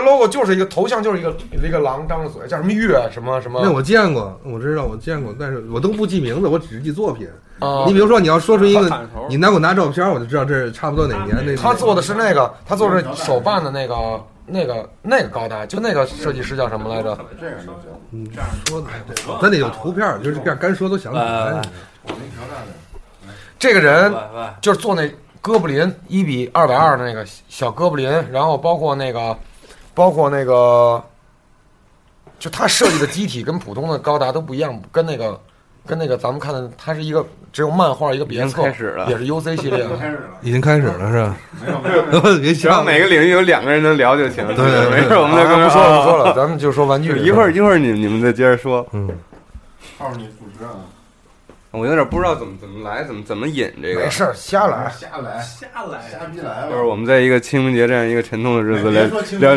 这 logo 就是一个头像，就是一个一个狼张着嘴，叫什么月什么什么。那我见过，我知道我见过，但是我都不记名字，我只记作品。啊你比如说，你要说出一个，你拿给我拿照片，我就知道这是差不多哪年。那他做的是那个，他做的是手办的那个那个那个高达，就那个设计师叫什么来着？这样就行。嗯说的，咱得有图片，就是这样干说都想不起来。我给你调战的。这个人就是做那哥布林一比二百二的那个小哥布林，然后包括那个，包括那个，就他设计的机体跟普通的高达都不一样，跟那个跟那个咱们看的，它是一个只有漫画一个别册，开始了也是 UC 系列的。开始了，已经开始了是吧？没有没有没有，别只要笑，每个领域有两个人能聊就行。对对没事，我们再跟啊不说了不说了，咱们就说玩具。一会儿一会儿你你们再接着说。嗯，号你主持啊，我有点不知道怎么怎么来，怎么怎么引这个没。事儿，瞎来。瞎来瞎来瞎逼来就是。我们在一个清明节这样一个沉痛的日子聊 聊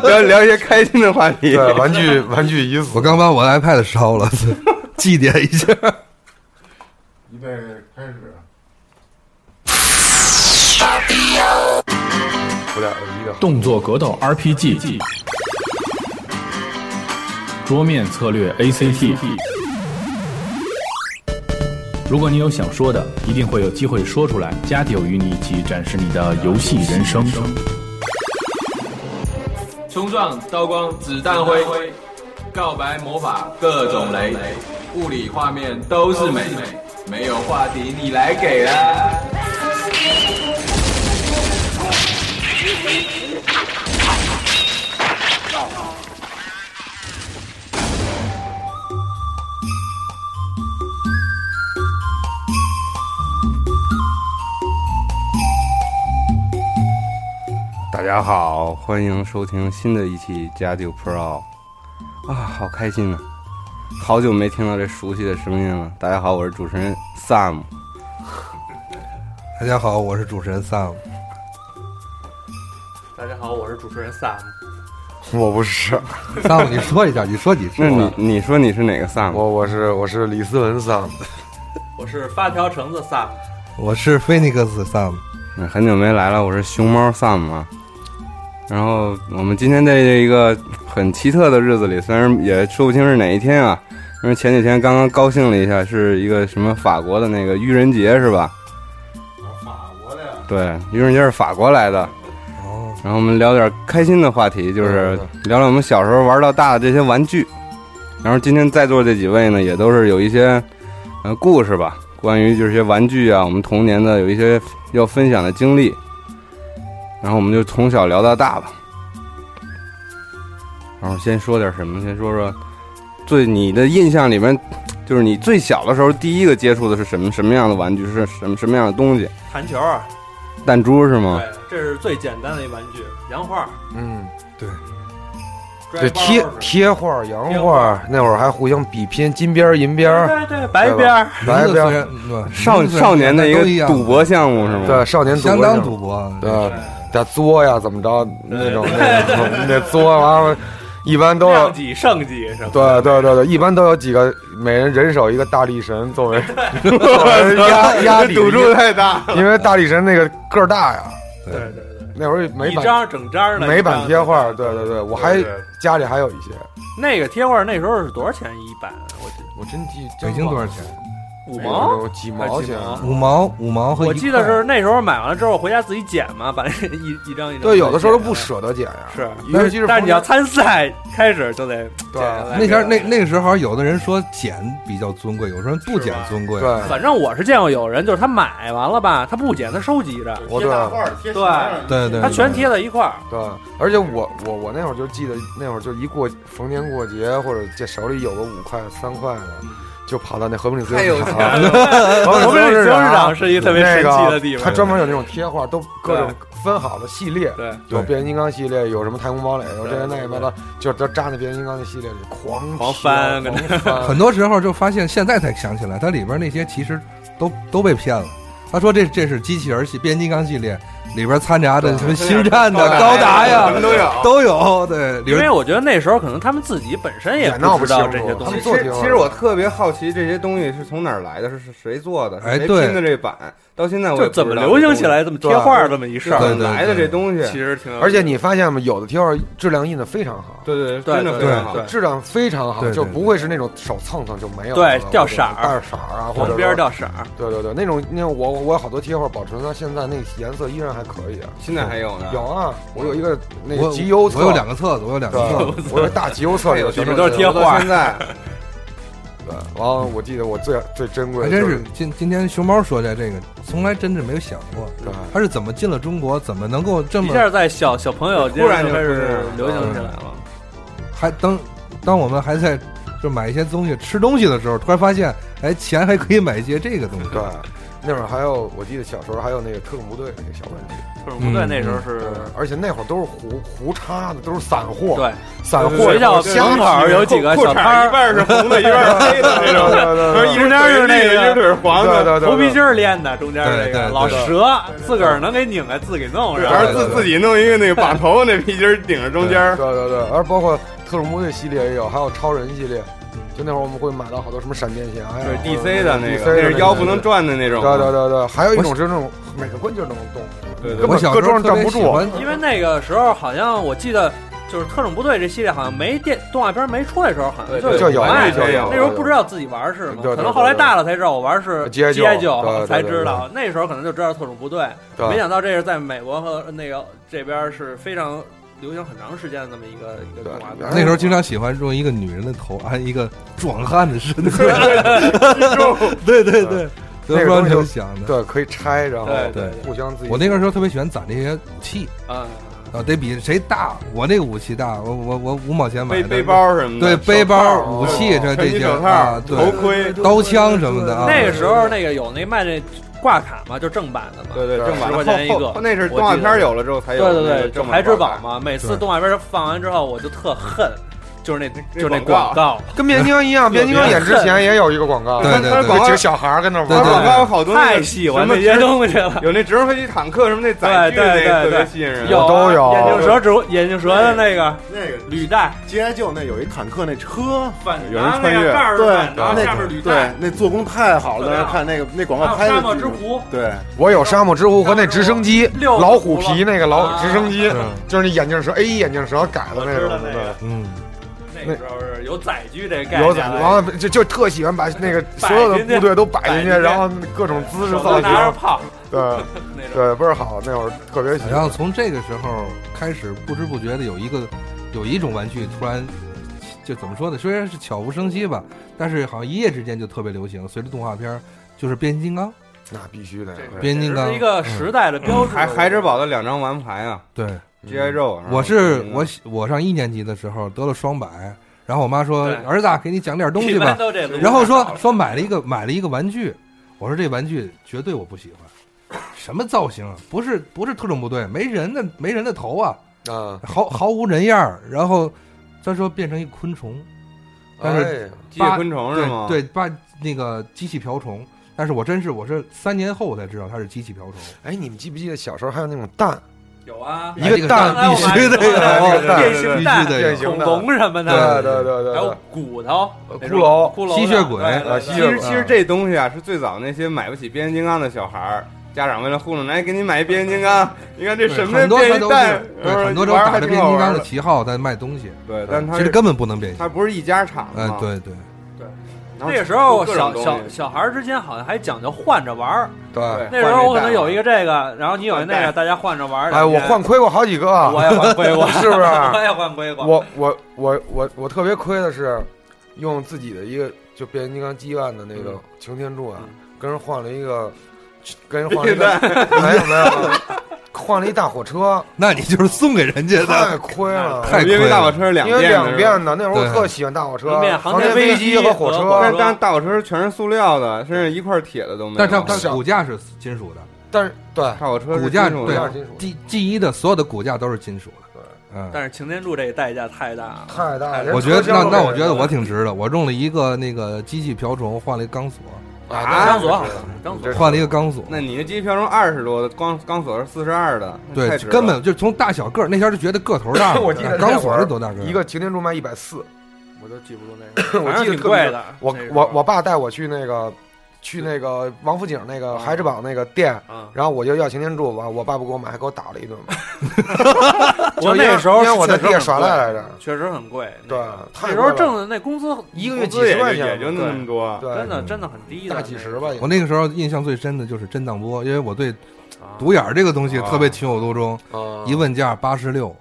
聊聊一些开心的话题。对，玩具玩具已死我。刚把我的 iPad 烧了，祭奠一下。预备开始。不点一个。动作格斗 RPG，桌面策略 ACT。如果你有想说的，一定会有机会说出来。加迪与你一起展示你的游戏人生。冲撞、刀光、子弹灰，告白魔法各种雷，物理画面都是美，没有话题你来给啊。大家好，欢迎收听新的一期《加九 Pro》啊，好开心啊！好久没听到这熟悉的声音了。大家好，我是主持人 Sam。大家好，我是主持人 Sam。大家好，我是主持人 Sam。我不是，Sam，你说一下，你说几次那？你你说你是哪个 Sam？我我是我是李思文 Sam，。我是发条橙子 Sam。我是 Phoenix Sam。嗯很久没来了，我是熊猫 Sam 啊。然后我们今天在这一个很奇特的日子里，虽然也说不清是哪一天啊，因为前几天刚刚高兴了一下，是一个什么法国的那个愚人节是吧？法国的呀，对，愚人节是法国来的。哦，然后我们聊点开心的话题，就是聊聊我们小时候玩到大的这些玩具。然后今天在座这几位呢，也都是有一些呃故事吧，关于这些玩具啊，我们童年的有一些要分享的经历。然后我们就从小聊到大吧。然后先说点什么？先说说最你的印象里面，就是你最小的时候第一个接触的是什么什么样的玩具？是什么什么样的东西？弹球儿，弹珠是吗？对，这是最简单的一玩具。洋画，嗯，对，对，贴贴画、洋画，那会儿还互相比拼金边、银边儿，对对，白边儿，白边少少年的一个赌博项目是吗？对，少年赌相当赌博。对，得作呀，怎么着那 种那种那作完了，一般都有量。级胜级是吧？对对对对，一般都有几个，每人人手一个大力神作为 压压底，赌注太大。因为大力神那个个儿大呀。对对对，那会儿美版一张整张的美版贴画，对对对，我还家里还有一些，那个贴画那时候是多少钱一版？啊我我真记北京多少钱？五毛。几毛钱。五毛，五毛和一我记得是那时候买完了之后回家自己剪嘛，把那一一张一张。对，有的时候都不。舍得剪呀。是，尤其是但是你要参赛开始就得对剪下来那天那那个时候，有的人说剪比较尊贵，有时候不剪尊贵。对，反正我是见过有人，就是他买完了吧，他不剪，他收集着，我对贴大块儿贴对对对他全贴在一块儿。对，而且我我我那会儿就记得，那会儿就一过逢年过节或者这手里有个五块三块的，就跑到那和平里自由市场。和我们这平里自由市场是一特别神奇的地方。它专门有那种贴画，都各种分好的系列。对，有变形金刚系列，有什么太空堡垒，有这个那个的，就都扎那变形金刚的系列里狂狂翻跟狂翻很多时候就发现，现在才想起来，它里边那些其实都都被骗了。他说这这是机器人系变形金刚系列，里边掺杂的什么星战的、高达呀，什么都有。都有。对，里边因为我觉得那时候可能他们自己本身也也闹不知道清楚这些东西。其实其实我特别好奇这些东西是从哪儿来的，是是谁做的，是谁哎对。拼的这版？到现在我就怎么流行起来这么贴画这么一事儿，对来的这东西？其实挺而且你发现吗？有的贴画质量印的非常好，对对，对真的非常好。对。质量非常好，就不会是那种手蹭蹭就没有对了掉色儿。掉色儿啊，或者边说掉色儿，对对对，那种那种我我有好多贴画保存到现在，那个颜色依然还可以啊。现在还有呢，有啊，我有一个那个集邮册，我有两个册子，我有两个册子。，我有大集邮册里有里全面都是贴画现在 对，完了，我记得我最最珍贵还的就真是今今天熊猫说的这个，从来真是没有想过，对他是怎么进了中国，怎么能够这么一下在小小朋友突然就开始流行起来了。还当当我们还在就买一些东西吃东西的时候，突然发现，哎，钱还可以买一些这个东西。对。那会儿还有，我记得小时候还有那个特种部队那个小玩具，特种部队嗯那时候是，而且那会儿都是胡胡插的，都是散货，对散货学校香门口有几个小摊儿，一半是红的，一半是黑的那种，对对对一只腿是那个，一只腿是黄的，对对对，头皮筋儿练的，中间那对对对个老蛇自个儿能给拧开，自己弄上。还是自自己弄一个那个把头那皮筋儿顶着中间。对对对，而包括特种部队系列也有，还有超人系列。就那会儿我们会买到好多什么闪电侠呀，对 DC 的那个，那是腰不能转的那种。对对对对，还有一种是那种每个关节都能动，对对我小时候站不住。因为那个时候好像我记得，就是特种部队这系列好像没电动画片没出来的时候，好像就就有有那时候不知道自己玩是什么，对对可能后来大了才知道我玩是 G.I. G.I. 九对对才知道。那时候可能就知道特种部队，对没想到这是在美国和那个这边是非常流行很长时间的那么一个一个动画片。那时候经常喜欢用一个女人的头安一个壮汉的身子。对对对，那个不知道东西怎么想的。对，可以拆，然后对对互相自己。我那个时候特别喜欢攒这些武器啊，啊，得比谁大。我那个武器大，我我我五毛钱买的背背包什么的，对背包、武器这这些手套啊，对头盔，刀枪什么的啊。那个时候那个有那卖那挂卡嘛，就正版的嘛。对对，对正版10块钱一个那是动画片有了之后才有对对对，那个正版就孩之宝。嘛，每次动画片放完之后，我就特恨，就是那那就是那广广告，跟变形金刚一样，变形金刚演之前也有一个广告，对对对有几个小孩儿跟那玩广儿。告有好多太喜欢什么那些东西了。有那直升飞机、坦克什么那载具，对对那个特别对对吸引人。有啊都有眼镜蛇指眼镜蛇的那个那个履带 I 就那有一坦克那车，反有人穿越对，然后那下面履对带，那做工太好了，看那个那广告拍的沙漠之狐，对，我有沙漠之狐和那直升机，老虎皮那个老啊直升机，嗯就是那眼镜蛇 A 一眼镜蛇改的那种嗯，那个时候是有载具这概念的，有载具，完了就就特喜欢把那个 所有的部队都摆进去，然后各种姿势手造型，都拿着炮 对 那种。对，倍儿好。那会儿特别喜欢。然后。从这个时候开始，不知不觉的有一个有一种玩具突然就怎么说呢？虽然是悄无声息吧，但是好像一夜之间就特别流行。随着动画片儿，就是变形金刚，那必须的，变形金刚是一个时代的标志。孩孩之宝的两张玩牌啊对，，G.I. Joe。我是我我上一年级的时候得了双百，然后我妈说儿子啊给你讲点东西吧，然后说说买了一个买了一个玩具，我说这玩具绝对我不喜欢，什么造型啊？不是不是特种部队，没人的没人的头啊，啊，毫毫无人样儿。然后他说变成一昆虫，但是机械昆虫是吗？对，把那个机器瓢虫。但是我真是我是三年后我才知道它是机器瓢虫，哎，你们记不记得小时候还有那种蛋，有啊，一个蛋必须的，刚才我这个蛋变形蛋必须的有龙什么对的，对对对对还有，骨头、骷髅骷髅、吸血鬼其实其实这东西啊，是最早那些买不起变形金刚的小孩儿，家长为了糊弄，来给你买一变形金刚，你看这什么很多它都变形蛋是，对很多都打着变形金刚的。旗号在卖东西，对，但它是其实根本不能变形。它不是一家厂嗯，嘛。对对，那个时候小小小孩儿之间好像还讲究换着玩儿。对。那时候我可能有一个个这个，然后你有一那个，大家换着玩儿。哎，我换亏过好几个，我也换亏过，是不是 我也换亏过。我我我我我特别亏的是，用自己的一个就变形金刚 G One 的那个擎天柱啊，跟人换了一个，跟人换了一个，没有没有，换了一大火车，那你就是送给人家太的，亏了。太亏因为大火了。车是两因为遍的是吧两遍的，那会儿我对特喜欢大火车航航天飞飞机和火车但，但大火车全是塑料的，甚至一块铁的都没有。但是它它骨架是金属的，但是对大火车是骨架对金属的是金属的 G G 一的所有的骨架都是金属的。嗯，但是擎天柱这个代价太大了，太大了。我觉得那那我觉得我挺挺值的，我用了一个那个机器瓢虫换了一钢索，啊钢索钢索换了一个钢索，那你的机票中二十多的，钢钢索是四十二的，对根本就从大小个儿，那天就觉得个头大了。我记得钢索是多大个儿？一个擎天柱卖一百四，我都记不住那个，我反正记得特别挺贵的。我我我爸带我去那个去那个王府井那个孩之宝那个店，嗯，然后我就要擎天柱，完我爸不给我买，还给我打了一顿嘛。我那个时候因为我在地下耍赖来着，确实很贵。对那时候挣的那工资一个月几十块钱就也就那么多。对，真的真的很低的，大几十吧。我那个时候印象最深的就是震荡波，因为我对啊独眼这个东西特别情有独钟。啊一问价八十六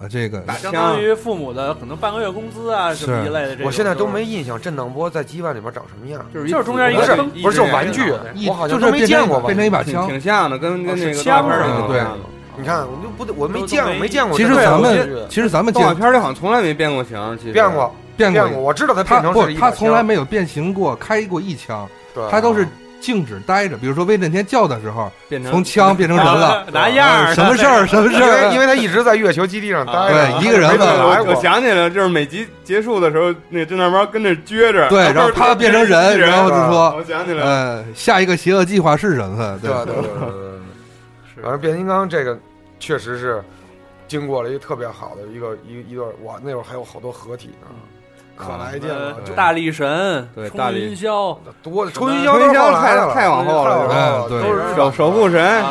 啊啊，这个相当于父母的可能半个月工资啊什么一类的这种。我现在都没印象震荡波在羁绊里面长什么样，就是就是中间一不是个灯不是就是玩具我好像都没就是变成见过吧变成一把挺枪。挺像的，跟跟那个枪是吧动画片儿里对。你看，我就不得我没见过，没没见过其。实咱们其实咱们见动画片里好像从来没变过形，其实变过变变过，我知道它变成他不是他从来没有变形过，开过一枪，对他都是静止待着。比如说威震天叫的时候，变成从枪变成人了，拿样什么事儿？什么事因为儿？因为他一直在月球基地上待着，对一个人没怎么嘛来我我。想起来了，就是每集结束的时候，那震荡猫跟那撅着，对，然后他变成人，然后就说我想起来了，呃，下一个邪恶计划是什么？对对对对对反正变形金刚这个确实是经过了一个特别好的一个一一段，哇，那会儿还有好多合体呢，可来劲了，大力神，冲对大力云霄，冲云霄太太往后了太往后了嗯对都是守守护神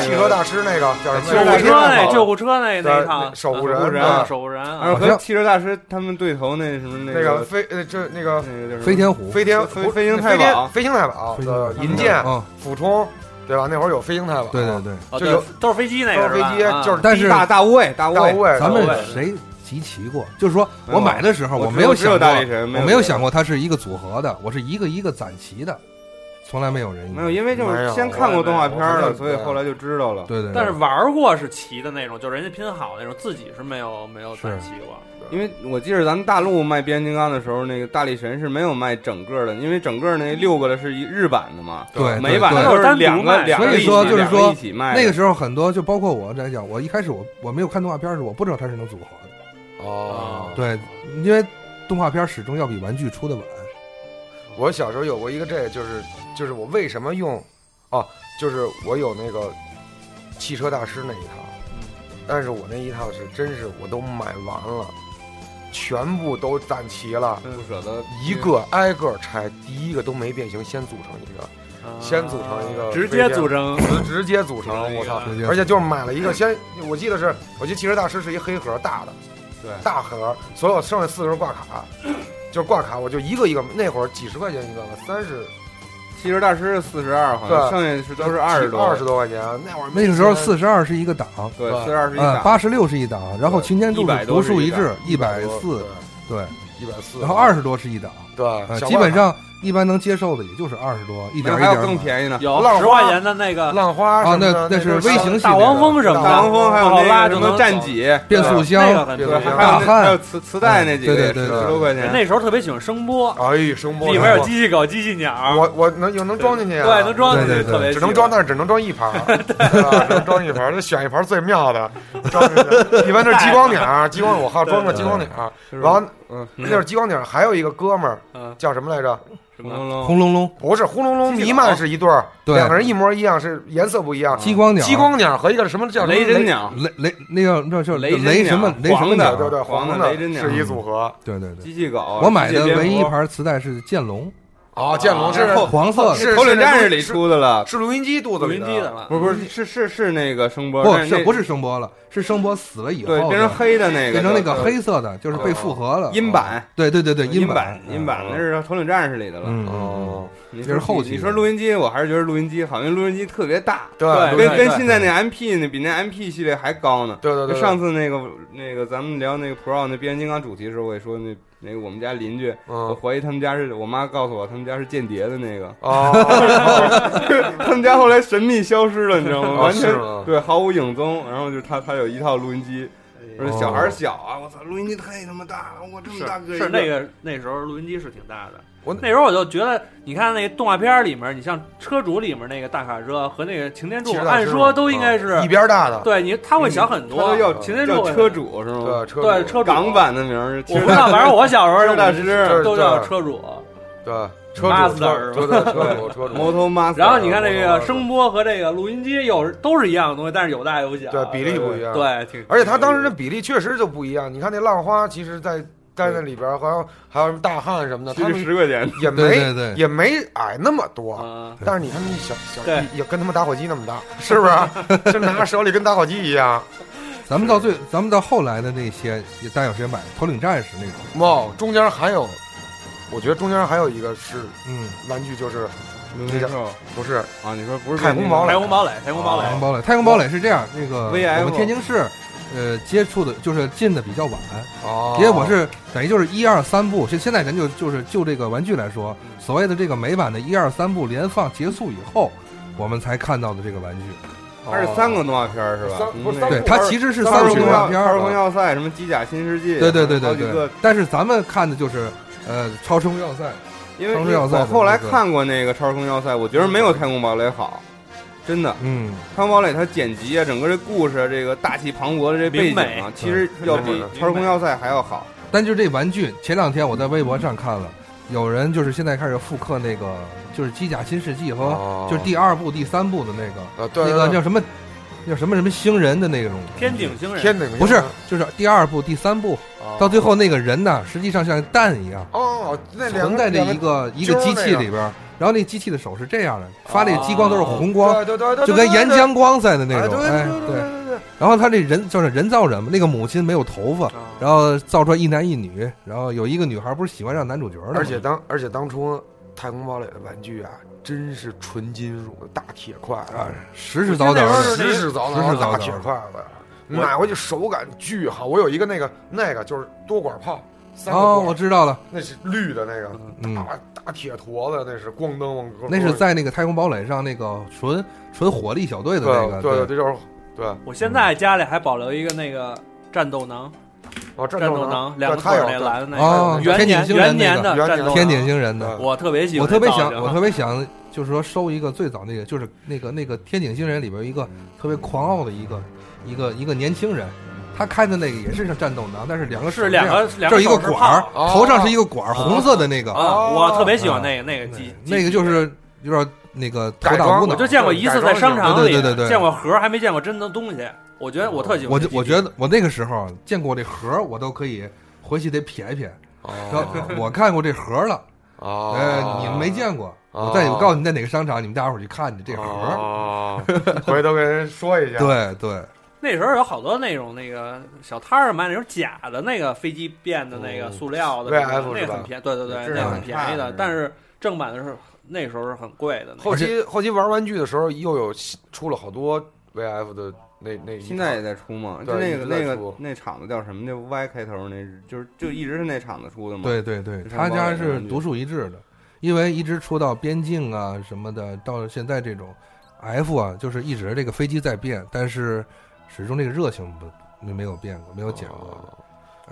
汽车大师那个叫什么？救护车那好救护车那那一套对守护人守护人啊守护人然啊后和汽车大师他们对头那什么那个个飞呃这那个飞天虎，飞天不飞飞行飞太保天飞行太保银剑嗯，俯冲，对吧？那会儿有飞行太保，对对对。就有都是飞机那都是飞机就是但是大大无畏大无畏，咱们谁集齐过？就是说我买的时候，我没有想过，大力神没有我没有想过它是一个组合的，我是一个一个攒齐的，从来没有人没有，因为就是先看过动画片了，所以后来就知道了。对对，但是玩过是齐的那种，就是人家拼好那种，自己是没有没有攒齐过。因为我记得咱们大陆卖变形金刚的时候，那个大力神是没有卖整个的，因为整个那六个的是一日版的嘛，对美版的对都是两个单两个所以说就是说一起卖。那个时候很多，就包括我来讲，我一开始我我没有看动画片的时候，我不知道它是能组合的。哦，对，因为动画片始终要比玩具出的晚。我小时候有过一个这个，就是就是我为什么用，哦，就是我有那个汽车大师那一套，但是我那一套是真是我都买完了，全部都攒齐了，不舍得一个挨个拆，第一个都没变形，先组成一个，先组成一个，直接组，成直直接组成，我操！直接而且就是买了一个，先我记得是，我记得汽车大师是一黑盒大的，对。大盒，所有剩下四个人挂卡，就是挂卡，我就一个一个，那会儿几十块钱一个吧，三十，汽车大师四十二，好像剩下是都是二十多，二十多块钱，那会儿那个时候钱四十二是一个档，对，对四十二是一呃，档，八十六是一档，然后擎天柱100是独树一帜，一百百四，对，一百四，然后二十多是一档，对，基本挂上一般能接受的也就是二十多，一点一那还有点买更便宜呢。有浪花十块钱的那个浪花啊什么的那那是都微型系大黄蜂什么的，大黄蜂还有那个什么战戟，变速那个箱，很对还有那大汉还有磁磁带那几个也是对对对十多块钱。那时候特别喜欢声波，哎，声波里面有机器狗、机器鸟，我我能有能装进去啊？对，能装进去，对对对特别只能装，但是只能装一盘儿，对吧？只能装一盘儿，就选一盘儿最妙的装进去。一般都是激光鸟儿，激光我好装个激光鸟然后嗯，那会儿激光鸟还有一个哥们儿嗯，叫什么来着？什么？龙轰隆隆，不是轰隆隆弥漫是一对儿，对。两个人一模一样，是颜色不一样。激光鸟，激光鸟和一个什么叫雷神，鸟，雷雷那个那叫雷雷什么雷什么鸟？对对对，黄的的雷针鸟。是一组合。对对对，机器狗。我买的唯一一盘磁带是剑龙，哦，剑龙是后黄色的，是头领战士里是出的了，是录音机肚子里录音机的了，不是不是是是是那个声波，不是不是声波了，是声波死了以后对变成黑的那个，变成那个黑色的，就是被复合了。音版，对对对对，音版音版那嗯是头领战士里的了。哦，你说这是后期你说录音机，我还是觉得录音机好，因为录音机特别大，对对跟跟现在那 MP 那比那 MP 系列还高呢。对对对，就上次那个那个咱们聊那个 Pro 那变形金刚主题的时候，我也说那那个我们家邻居，我嗯怀疑他们家是我妈告诉我他们家是间谍的那个，哦，他们家后来神秘消失了，你知道吗？哦完全对毫无影踪。然后就是他他有一套录音机，而且小孩小啊，我操，录音机太他妈大了，我这么大个一是那个那时候录音机是挺大的。我那时候我就觉得，你看那个动画片里面，你像车主里面那个大卡车和那个擎天柱按说都应该是一边大的，对你，他会小很多擎天柱车主是吗？对车主对车主港版的名儿，我不知道，反正我小时候车大师都叫车主。对，车主 Master 车主车主，摩托 Master，然后你看这个声波和这个录音机有都是一样的东西，但是有大有小，对比例不一样。对，挺而且它当时的比例确实就不一样。你看那浪花，其实在在那里边好像还有什么大汉什么的，其实他们十块钱，也没对对对也没矮那么多。啊，但是你看那小小对也跟他们打火机那么大，是不是？就拿着手里跟打火机一样。咱们到最，咱们到后来的那些，也大家有谁买头领战士那种？哇，中间还有，我觉得中间还有一个是嗯，玩具，就是那叫不是啊，你说不是太空堡垒太空堡垒，太空堡垒太，空堡垒，太空堡垒是这样，那个我们天津市，呃，接触的就是进的比较晚，哦，因为我是等于就是一二三部，现现在咱就就是就这个玩具来说，所谓的这个美版的一二三部连放结束以后，我们才看到的这个玩具。它是三个动画片儿是吧？三不是那个对，它其实是三部时空要动画片儿超时空要塞什么机甲新世纪，对对对对对好几个。但是咱们看的就是呃超时空要塞，因为超时要塞我后来看过那个超时空要塞，我觉得没有太空堡垒好，真的。嗯，太空堡垒它剪辑啊，整个这故事啊，这个大气磅礴的这背景啊，其实要比明美超时空要塞还要好。但就这玩具，前两天我在微博上看了，有人就是现在开始复刻那个就是机甲新世纪和哦。就是第二部、第三部的那个那个叫什么叫什么什么星人的那种。天顶星人，天顶不是，就是第二部、第三部，哦。到最后那个人呢，实际上像蛋一样哦，那存在这一个一个机器里边儿，然后那机器的手是这样的，发那个激光都是红光，对对对对，就跟岩浆光似的那哎种，哎对对对。对对，然后他这人就是人造人嘛，那个母亲没有头发，然后造出来一男一女，然后有一个女孩不是喜欢上男主角的吗，而且当而且当初太空堡垒的玩具啊，真是纯金属的大铁块啊子，实实凿凿的，实实凿凿的实实凿凿大铁块子，买回去手感巨好。我有一个那个那个就是多管炮，三个哦，管我知道了，那是绿的那个嗯，大大铁坨子，那是咣噔咣噔，那是在那个太空堡垒上那个纯纯火力小队的那个，对对，这就是对。我现在家里还保留一个那个战斗囊，哦，战战斗囊两个腿对它有那蓝的那哦个，元天井年星人那个元年的元年战斗囊天顶星人的，我特别喜欢我特别想，那造型我特别想，就是说收一个最早那个，就是那个那个天顶星人里边一个特别狂傲的一个一个一个年轻人，他开的那个也是像战斗囊，但是两个是两个这儿一个管儿，炮头上是一个管儿，红色的那个，啊，我特别喜欢那个那个机，那个就是有点那个头大改装无脑我就。见过一次在商场里，对对对见过盒，还没见过真的东西。我觉得我特喜欢我我觉得我那个时候见过这盒儿，我都可以回去得撇一撇。说 我看过这盒儿了，哦，呃，你们没见过。哦我再我告诉你在哪个商场，你们大伙儿去看去这盒儿。哦，回头跟人说一下。对对，那时候有好多那种那个小摊儿卖那种假的那个飞机变的那个嗯塑料的那很便宜，对对对，质量那个很便宜的，但是正版的是那时候是很贵的。后期后期玩玩具的时候，又有出了好多 VF 的那那现在也在出嘛，就对那个那个那厂子叫什么？那 Y 开头那就是就一直是那厂子出的嘛。对对对，他家是独树一帜的，因为一直出到边境啊什么的，到现在这种 F 啊，就是一直这个飞机在变，但是始终这个热情不没没有变过，没有减过。哦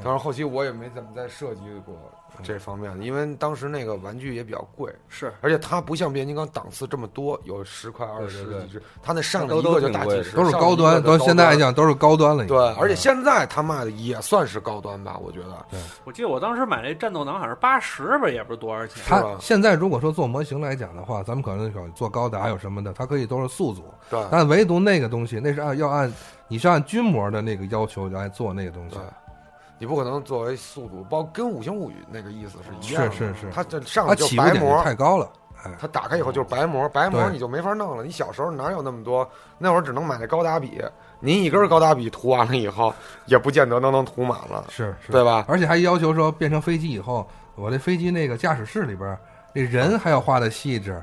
当然后期我也没怎么再设计过这方面的，因为当时那个玩具也比较贵，是而且它不像变形金刚档次这么多，有十块、二十对对几只，它那上一个就都挺贵的大几十，都是高端，一个就都现在来讲都是高端了已经。对，而且现在它卖的也算是高端吧，我觉得。我记得我当时买那战斗囊好像是八十吧，也不是多少钱。它现在如果说做模型来讲的话，咱们可能有做高达有什么的，它可以都是素组，对但唯独那个东西，那是按要按你是按军模的那个要求来做那个东西对。，你不可能作为速度，包括跟《五星物语》那个意思是一样的。是是是它这上它来就白膜，太高了。哎，它打开以后就是白膜，白膜你就没法弄了。你小时候哪有那么多？那会儿只能买那高达笔，您一根高达笔涂完了以后，也不见得能能涂满了，是是，对吧？而且还要求说变成飞机以后，我这飞机那个驾驶室里边那，人还要画的细致，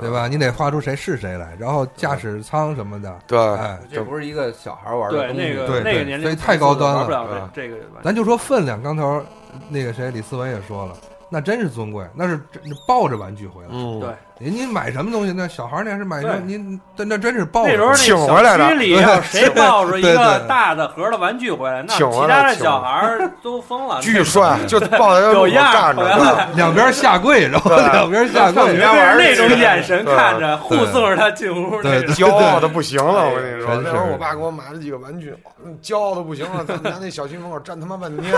对吧？你得画出谁是谁来，然后驾驶舱什么的，对，哎，这不是一个小孩玩的东西。那个对对那个年龄所以太高端了玩不了对这这个。咱就说分量，刚头那个谁李思文也说了，那真是尊贵，那是抱着玩具回来，嗯，对，您您买什么东西？那小孩儿那是买什么您那那真是抱着那时候那请回来的小区里要 谁抱着一个大的盒的玩具回来，那请回来其他的小孩儿都疯了。巨帅，就抱在有路上样站着，两边下跪，然后对 两边下跪，那种眼神看着，护送着他进屋那。骄傲的不行了，我跟你说，那会儿我爸给我买了几个玩具，嗯骄傲的不行了，在我们家那小区门口站他妈半天，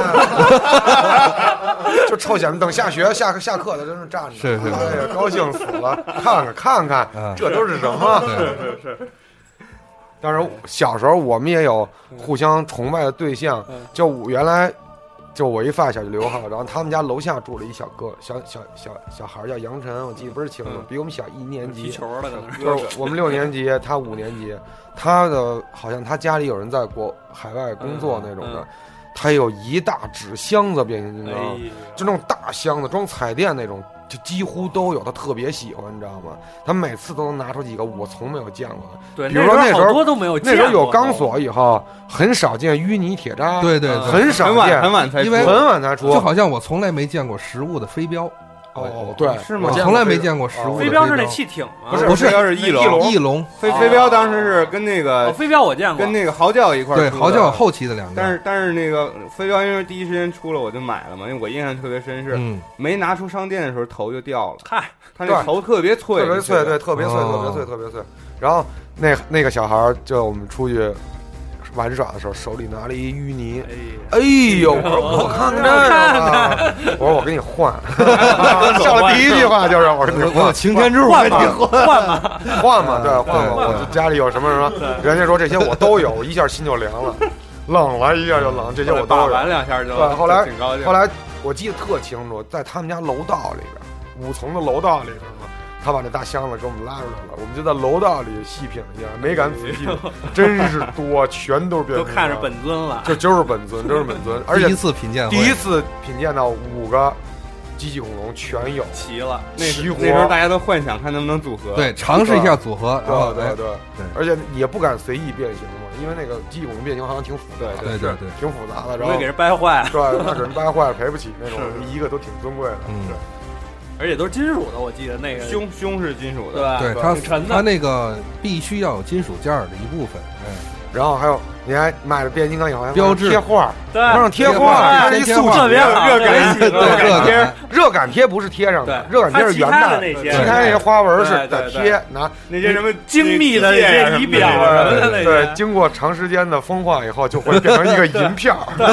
就臭显摆，等下学下课下课的真是站着，是是是哎呀，高兴死了，看看看看嗯，这都是什么？是是是，当然，小时候我们也有互相崇拜的对象嗯，就我原来。就我一发小就刘浩，然后他们家楼下住了一小哥，小小小小孩叫杨晨，我记得不是清楚嗯，比我们小一年级。就是我们六年级，他五年级，他的好像他家里有人在国海外工作那种的，嗯他有一大纸箱子变形金哎刚，就那种大箱子装彩电那种，就几乎都有，他特别喜欢，你知道吗？他每次都能拿出几个我从没有见过的，对，比如说那时候好多都没有见过。那时候有钢索以后，很少见淤泥铁渣，对对对，很少很晚见，很晚才出因为很晚才出，就好像我从来没见过实物的飞镖，哦，对，是吗？从来没见过实物飞镖是那汽艇吗？不是不是飞镖是翼龙，翼龙，飞飞镖当时是跟那哦，个飞镖我见过。跟那个嚎叫一块儿对，嚎叫后期的两个，但是但是那个飞镖因为第一时间出了我就买了嘛，因为我印象特别深是嗯，没拿出商店的时候头就掉了，嗨，他那头特别脆，特别脆，对，特别脆，哦。特别脆，特别脆。然后那那个小孩儿，就我们出去玩耍的时候，手里拿了一淤泥。哎，哎呦！我说 我看看这个吧，我说我给你换，上了第一句话就是我说你我有换擎天柱，换吧，换吧，换嘛，对，换嘛。对我家里有什么什么，人家说这些我都有，我一下心就凉了，冷了一下就冷，这些我都有。玩两下就对，后来挺高兴。后来我记得特清楚，在他们家楼道里边，五层的楼道里边嘛，他把那大箱子给我们拉出来了，我们就在楼道里细品了一下，没敢仔细，真是多，全都是变都形金刚看着本尊了。就就是本尊，就是本尊，而且第一次品鉴，第一次品鉴到五个机器恐龙全有，齐了，那齐活。时那时候大家都幻想看能不能组合，对，尝试一下组合，然后哎对。对。对，而且也不敢随意变形嘛，因为那个机器恐龙变形好像挺复杂的，对对对，挺复杂的，然后容易给人掰坏。了，对，怕给人掰坏了赔不起那种，一个都挺尊贵的。嗯，而且都是金属的，我记得那个胸胸是金属对的，吧？对它挺沉的。它那个必须要有金属件儿的一部分，哎，然后还有你还买了变形金刚以后还标志。贴画，对，往上贴贴画，画它是一塑胶特别好，热感对对热感，热感贴不是贴上的，热感贴是圆它其他的的那些其他那些花纹是在贴，拿那些什么精密的那些仪表什么的那对，经过长时间的风化以后，就会 变成一个银片儿。对，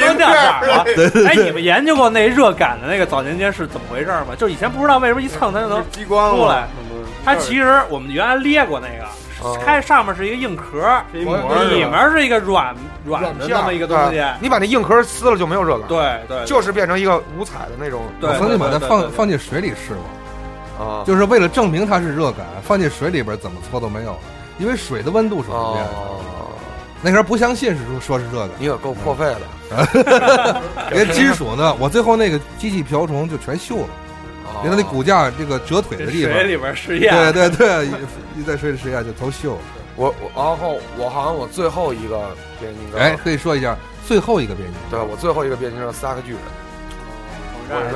都掉色儿。哎，你们研究过那热感的那个早年间是怎么回事吗？就以前不知道为什么一蹭它就能激光出来。它其实我们原来列过那哦个，开上面是一个硬壳，是一膜里面是一个软软的那么一个东西。对你把那硬壳撕了就没有热感，对对，就是变成一个五彩的那种。对我曾经把它放放进水里试过，啊，就是为了证明它是热感，放进水里边怎么搓都没有。了，因为水的温度是不变的。哦，那时候不相信是说说是热感，你可够破费的。连 金属呢，我最后那个机器瓢虫就全锈了，连它那骨架这个折腿的地方，水里边试验，对对对，一 一在水里试验就头锈了。我我然后我好像我最后一个变形金刚，哎，可以说一下最后一个变形金刚，对我最后一个变形金刚三个巨人，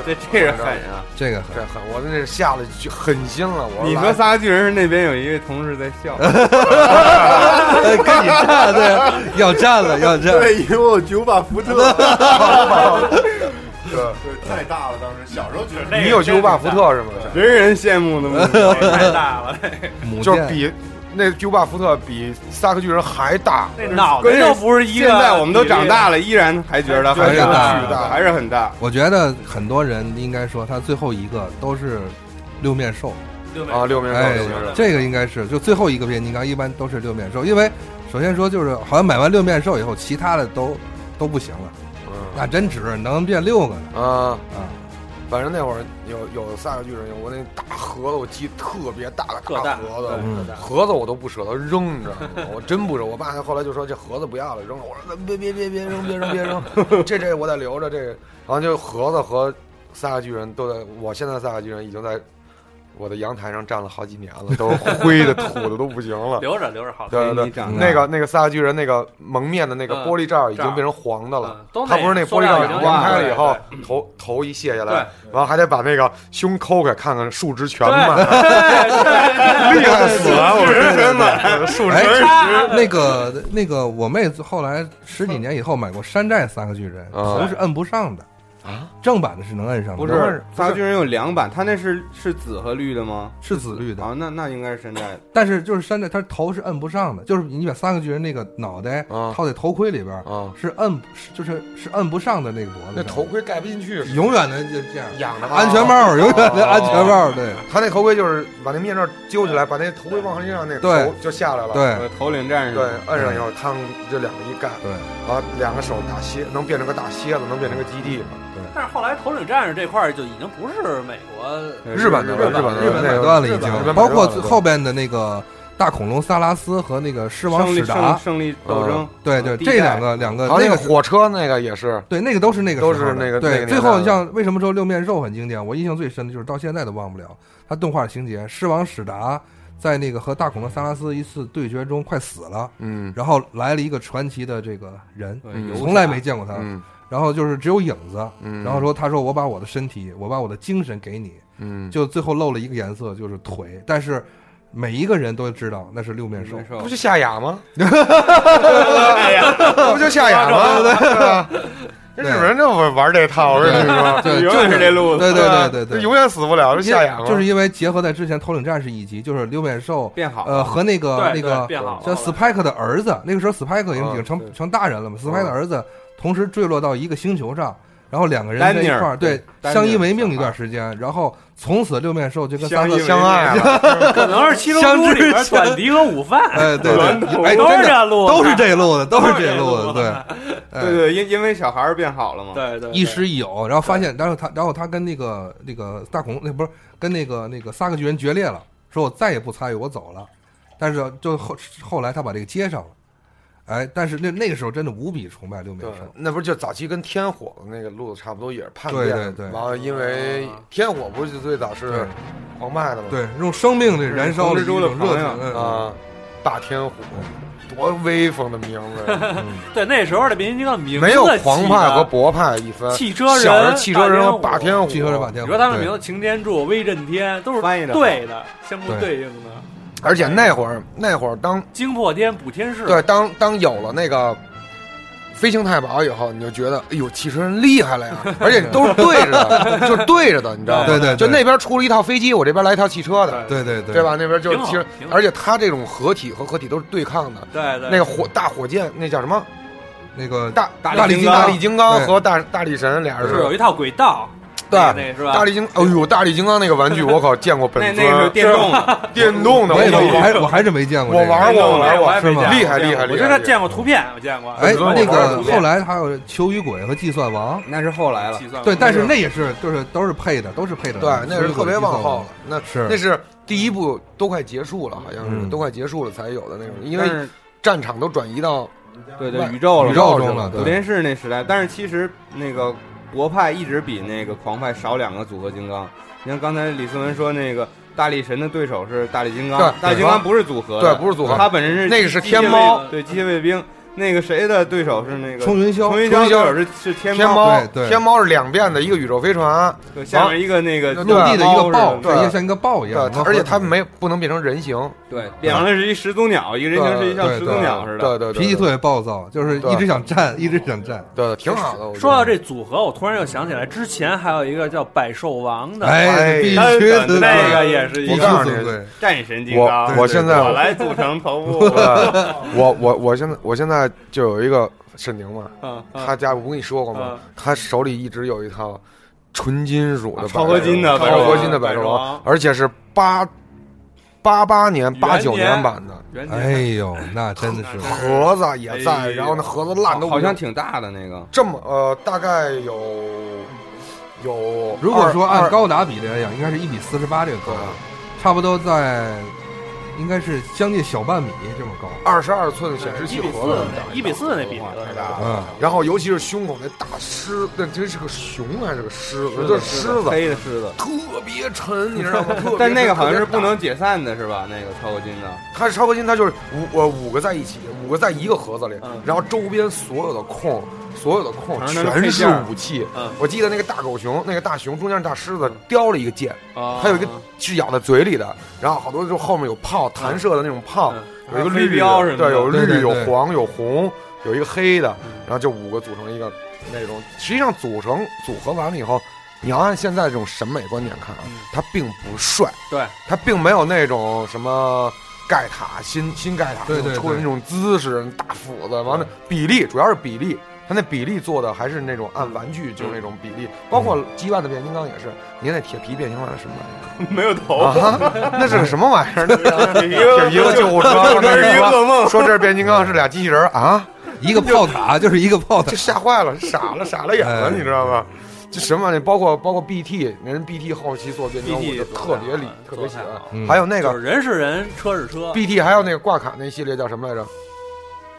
这这是狠啊！这个这狠，我那是下了就狠心了。我你来说仨巨人是那边有一位同事在笑，哎跟你站，对，要站了，要站。对，因为我有九把福特，对，对，太大了，当时小时候觉得那个你有巨无霸福特是吗？人人羡慕的吗。太大了，就是比那巨无霸福特比萨克巨人还大。那脑袋都不是一个。现在我们都长大了，依然还觉得还是巨大，还是很大。我觉得很多人应该说，他最后一个都是六面兽。啊，六面兽，哎六面兽，这个应该是就最后一个变形金刚，一般都是六面兽，因为首先说就是好像买完六面兽以后，其他的都都不行了，那真值，能变六个呢嗯啊，啊！反正那会儿有有三个巨人，我那大盒子，我记得特别大个特大盒子，嗯盒子我都不舍得扔，你知道吗？我真不舍。我爸后来就说这盒子不要了，扔了。我说别别别别扔，别扔别扔，这这我得留着这个。然后就盒子和三个巨人都在，我现在三个巨人已经在我的阳台上站了好几年了，都是灰的、土的都不行了。留着留着好看。对对对，那个那个萨克巨人那个蒙面的那个嗯玻璃罩已经变成黄的了他不是那玻璃罩塑料已经扬开了以后，头头一卸下来，然后还得把那个胸抠开，看看数值全对满，厉害死了！我说真的，数哎值那个那个，我妹后来十几年以后买过山寨三个巨人，啊头是摁不上的啊，正版的是能摁上的，不是仨巨人有两版，他那是是紫和绿的吗？是紫绿的，啊，那那应该是山寨的。但是就是山寨，它头是摁不上的，就是你把三个巨人那个脑袋啊。套在头盔里边，啊，是摁是就是是摁不上的那个脖子那，头盔盖不进去，永远的就这样，仰着安全帽永远的安全帽，对。他那头盔就是把那面罩揪起来，把那头盔往上一让，那对头就下来了。对。呃头领战士。对，摁上以后，汤这两个一盖，对，然后两个手打蝎，能变成个大蝎子，能变成个基地嘛？但是后来头领战士这块儿就已经不是美国日本的日日本的日本买那个断了已经，包括后边的那个大恐龙萨拉斯和那个狮王胜利胜史达，胜利斗争，对对，这两个两个还有那个火车那个也是，对，那个都是那个都是那个那对。个最后你像为什么说六面兽很经典？我印象最深的就是到现在都忘不了，它动画情节，狮王史达在那个和大恐龙萨拉斯一次对决中快死了，嗯然后来了一个传奇的这个人，从来没见过他，嗯然后就是只有影子，嗯，然后说他说我把我的身体，我把我的精神给你，嗯，就最后露了一个颜色就是腿，但是每一个人都知道那是六面兽。六。面兽。不就夏雅吗？那不就夏雅吗？对吧？这日本人就玩玩这套，我跟你说，对，就是这路子对对对对对，永远死不了，就夏雅嘛。就是因为结合在之前头领战士一集，就是六面兽，变好呃，和那个那个对变好了。像 Spike 的儿子，那个时候 Spike 已经已经成成大人了嘛，Spike 的儿子同时坠落到一个星球上，然后两个人在一块儿，对，相依为命一段时间，然后从此六面兽就跟三个相爱了，可能是七龙珠里边短笛和午饭，哎，对对，统哎，都是这路子，都是这路的，都是这这路的，对，哎对对，因因为小孩儿变好了嘛。对对，亦师亦友，然后发现，然后他，然后他跟那个那个大恐龙，那不是跟那个那个三个巨人决裂了，说我再也不参与，我走了。但是就后后来他把这个接上了，哎，但是那那个时候真的无比崇拜六面对兽，，那不是就早期跟天火的那个路子差不多，也是叛对变。对对完了，因为天火不是最早是黄麦的吗？对，用生命的燃烧了一种热情红蜘蛛的朋友嗯啊，大天火，多威风的名字 对那时候的变形金刚名字没有狂派和博派一分，汽车人小人汽车人和霸霸天虎，汽车人霸天虎，你说他们名字擎天柱、威震天都是翻译的对的，相互对应的。而且那会儿那会儿当惊破天、补天士，对当当有了那个。飞行太保以后，你就觉得，哎呦，汽车人厉害了呀！而且都是对着的，就是对着的，你知道吗？对对对就那边出了一套飞机，我这边来一套汽车的，对对对对？吧？那边就其实而且它这种合体和合体都是对抗的。对对，那个火大火箭，那叫什么？那个大大力金大力金刚和大大力神俩人是有一套轨道，对？大力金，哎呦，大力金刚那个玩具 我可见过本那那个是，电动的，电动的，我还我还是没见过。我玩过，我玩过，我还没见过。厉害厉害厉害！我就看见过图片，我见过。哎，我那个后来还有求雨鬼和计算王，那是后来了。计算对，但是那也是就是都是配的，都是配的。对，那是特别往后了，那是。那是第一部都快结束了，好像是嗯。都快结束了才有的那种，因为战场都转移到对对外宇宙了嘛，宇宙中了，对，五连世那时代，但是其实那个博派一直比那个狂派少两个组合金刚。你看刚才李思文说那个大力神的对手是大力金刚，大力金刚不是组合的，对不是组合他本身是那个是天猫对机械卫兵。那个谁的对手是那个冲云霄冲云霄霄对手是是天天猫，猫，对对天猫是两遍的一个宇宙飞船，对下面一个那个对陆地的一个豹，对对，像一个豹一对样，，而且它没不能变成人形，对变成是一始祖鸟，一个人形是一像始祖鸟似的。对对对，脾气特别暴躁，就是一直想战，一直想战。对，挺好的。我觉得说到这组合，我突然又想起来，之前还有一个叫百兽王的，哎，必须那个也是一个我告诉你尊贵。战神金我刚，我现在我来组成头部。我我我现在我现在就有一个沈宁嘛，他家我不跟你说过吗？嗯？他手里一直有一套纯金属的啊超合金的超合金的百兽百兽王王，而且是八八八年、八九年年版的。元哎呦，那真的是盒子也在，然后那盒子烂都不好像挺大的那个，这么呃，大概有有如果说二按高达比例来讲，应该是一比四十八这个高达，差不多在应该是将近小半米这么高。二十二寸显示器一比四盒子一比四那比例太大了。嗯，然后尤其是胸口那大狮，那真是个熊还是个狮子？这狮子黑的狮子，特别沉，你知道吗？特别但那个好像是不能解散的，是吧？那个超合金的，它是超合金，它就是五呃五个在一起，五个在一个盒子里，嗯然后周边所有的空，所有的空全是武器。嗯。我记得那个大狗熊，那个大熊中间是大狮子，叼了一个剑，啊。它有一个是咬在嘴里的，然后好多就后面有炮弹射的那种炮，有一个绿标，对，有绿有黄有红，有一个黑的，然后就五个组成一个那种，实际上组成组合完了以后。你要按现在这种审美观点看啊，它并不帅，对，它并没有那种什么盖塔新新盖塔出的那种姿势大斧子，完了比例主要是比例，它那比例做的还是那种按玩具就是那种比例，包括 G 万的变形金刚也是，你看那铁皮变形完了什么玩意儿 没有头啊？那是个什么玩意儿？那 是一个 一个救护车，这是一个噩梦说这是变形金刚是俩机器人啊，一个炮塔就是一个炮塔这，吓坏了，傻了，傻了眼了，哎你知道吗？这什么玩意儿？包括包括 BT，人 BT 后期做变形金刚，我就特别理特别喜欢还有那个人是人，车是车，BT，还有那个挂卡那系列叫什么来着？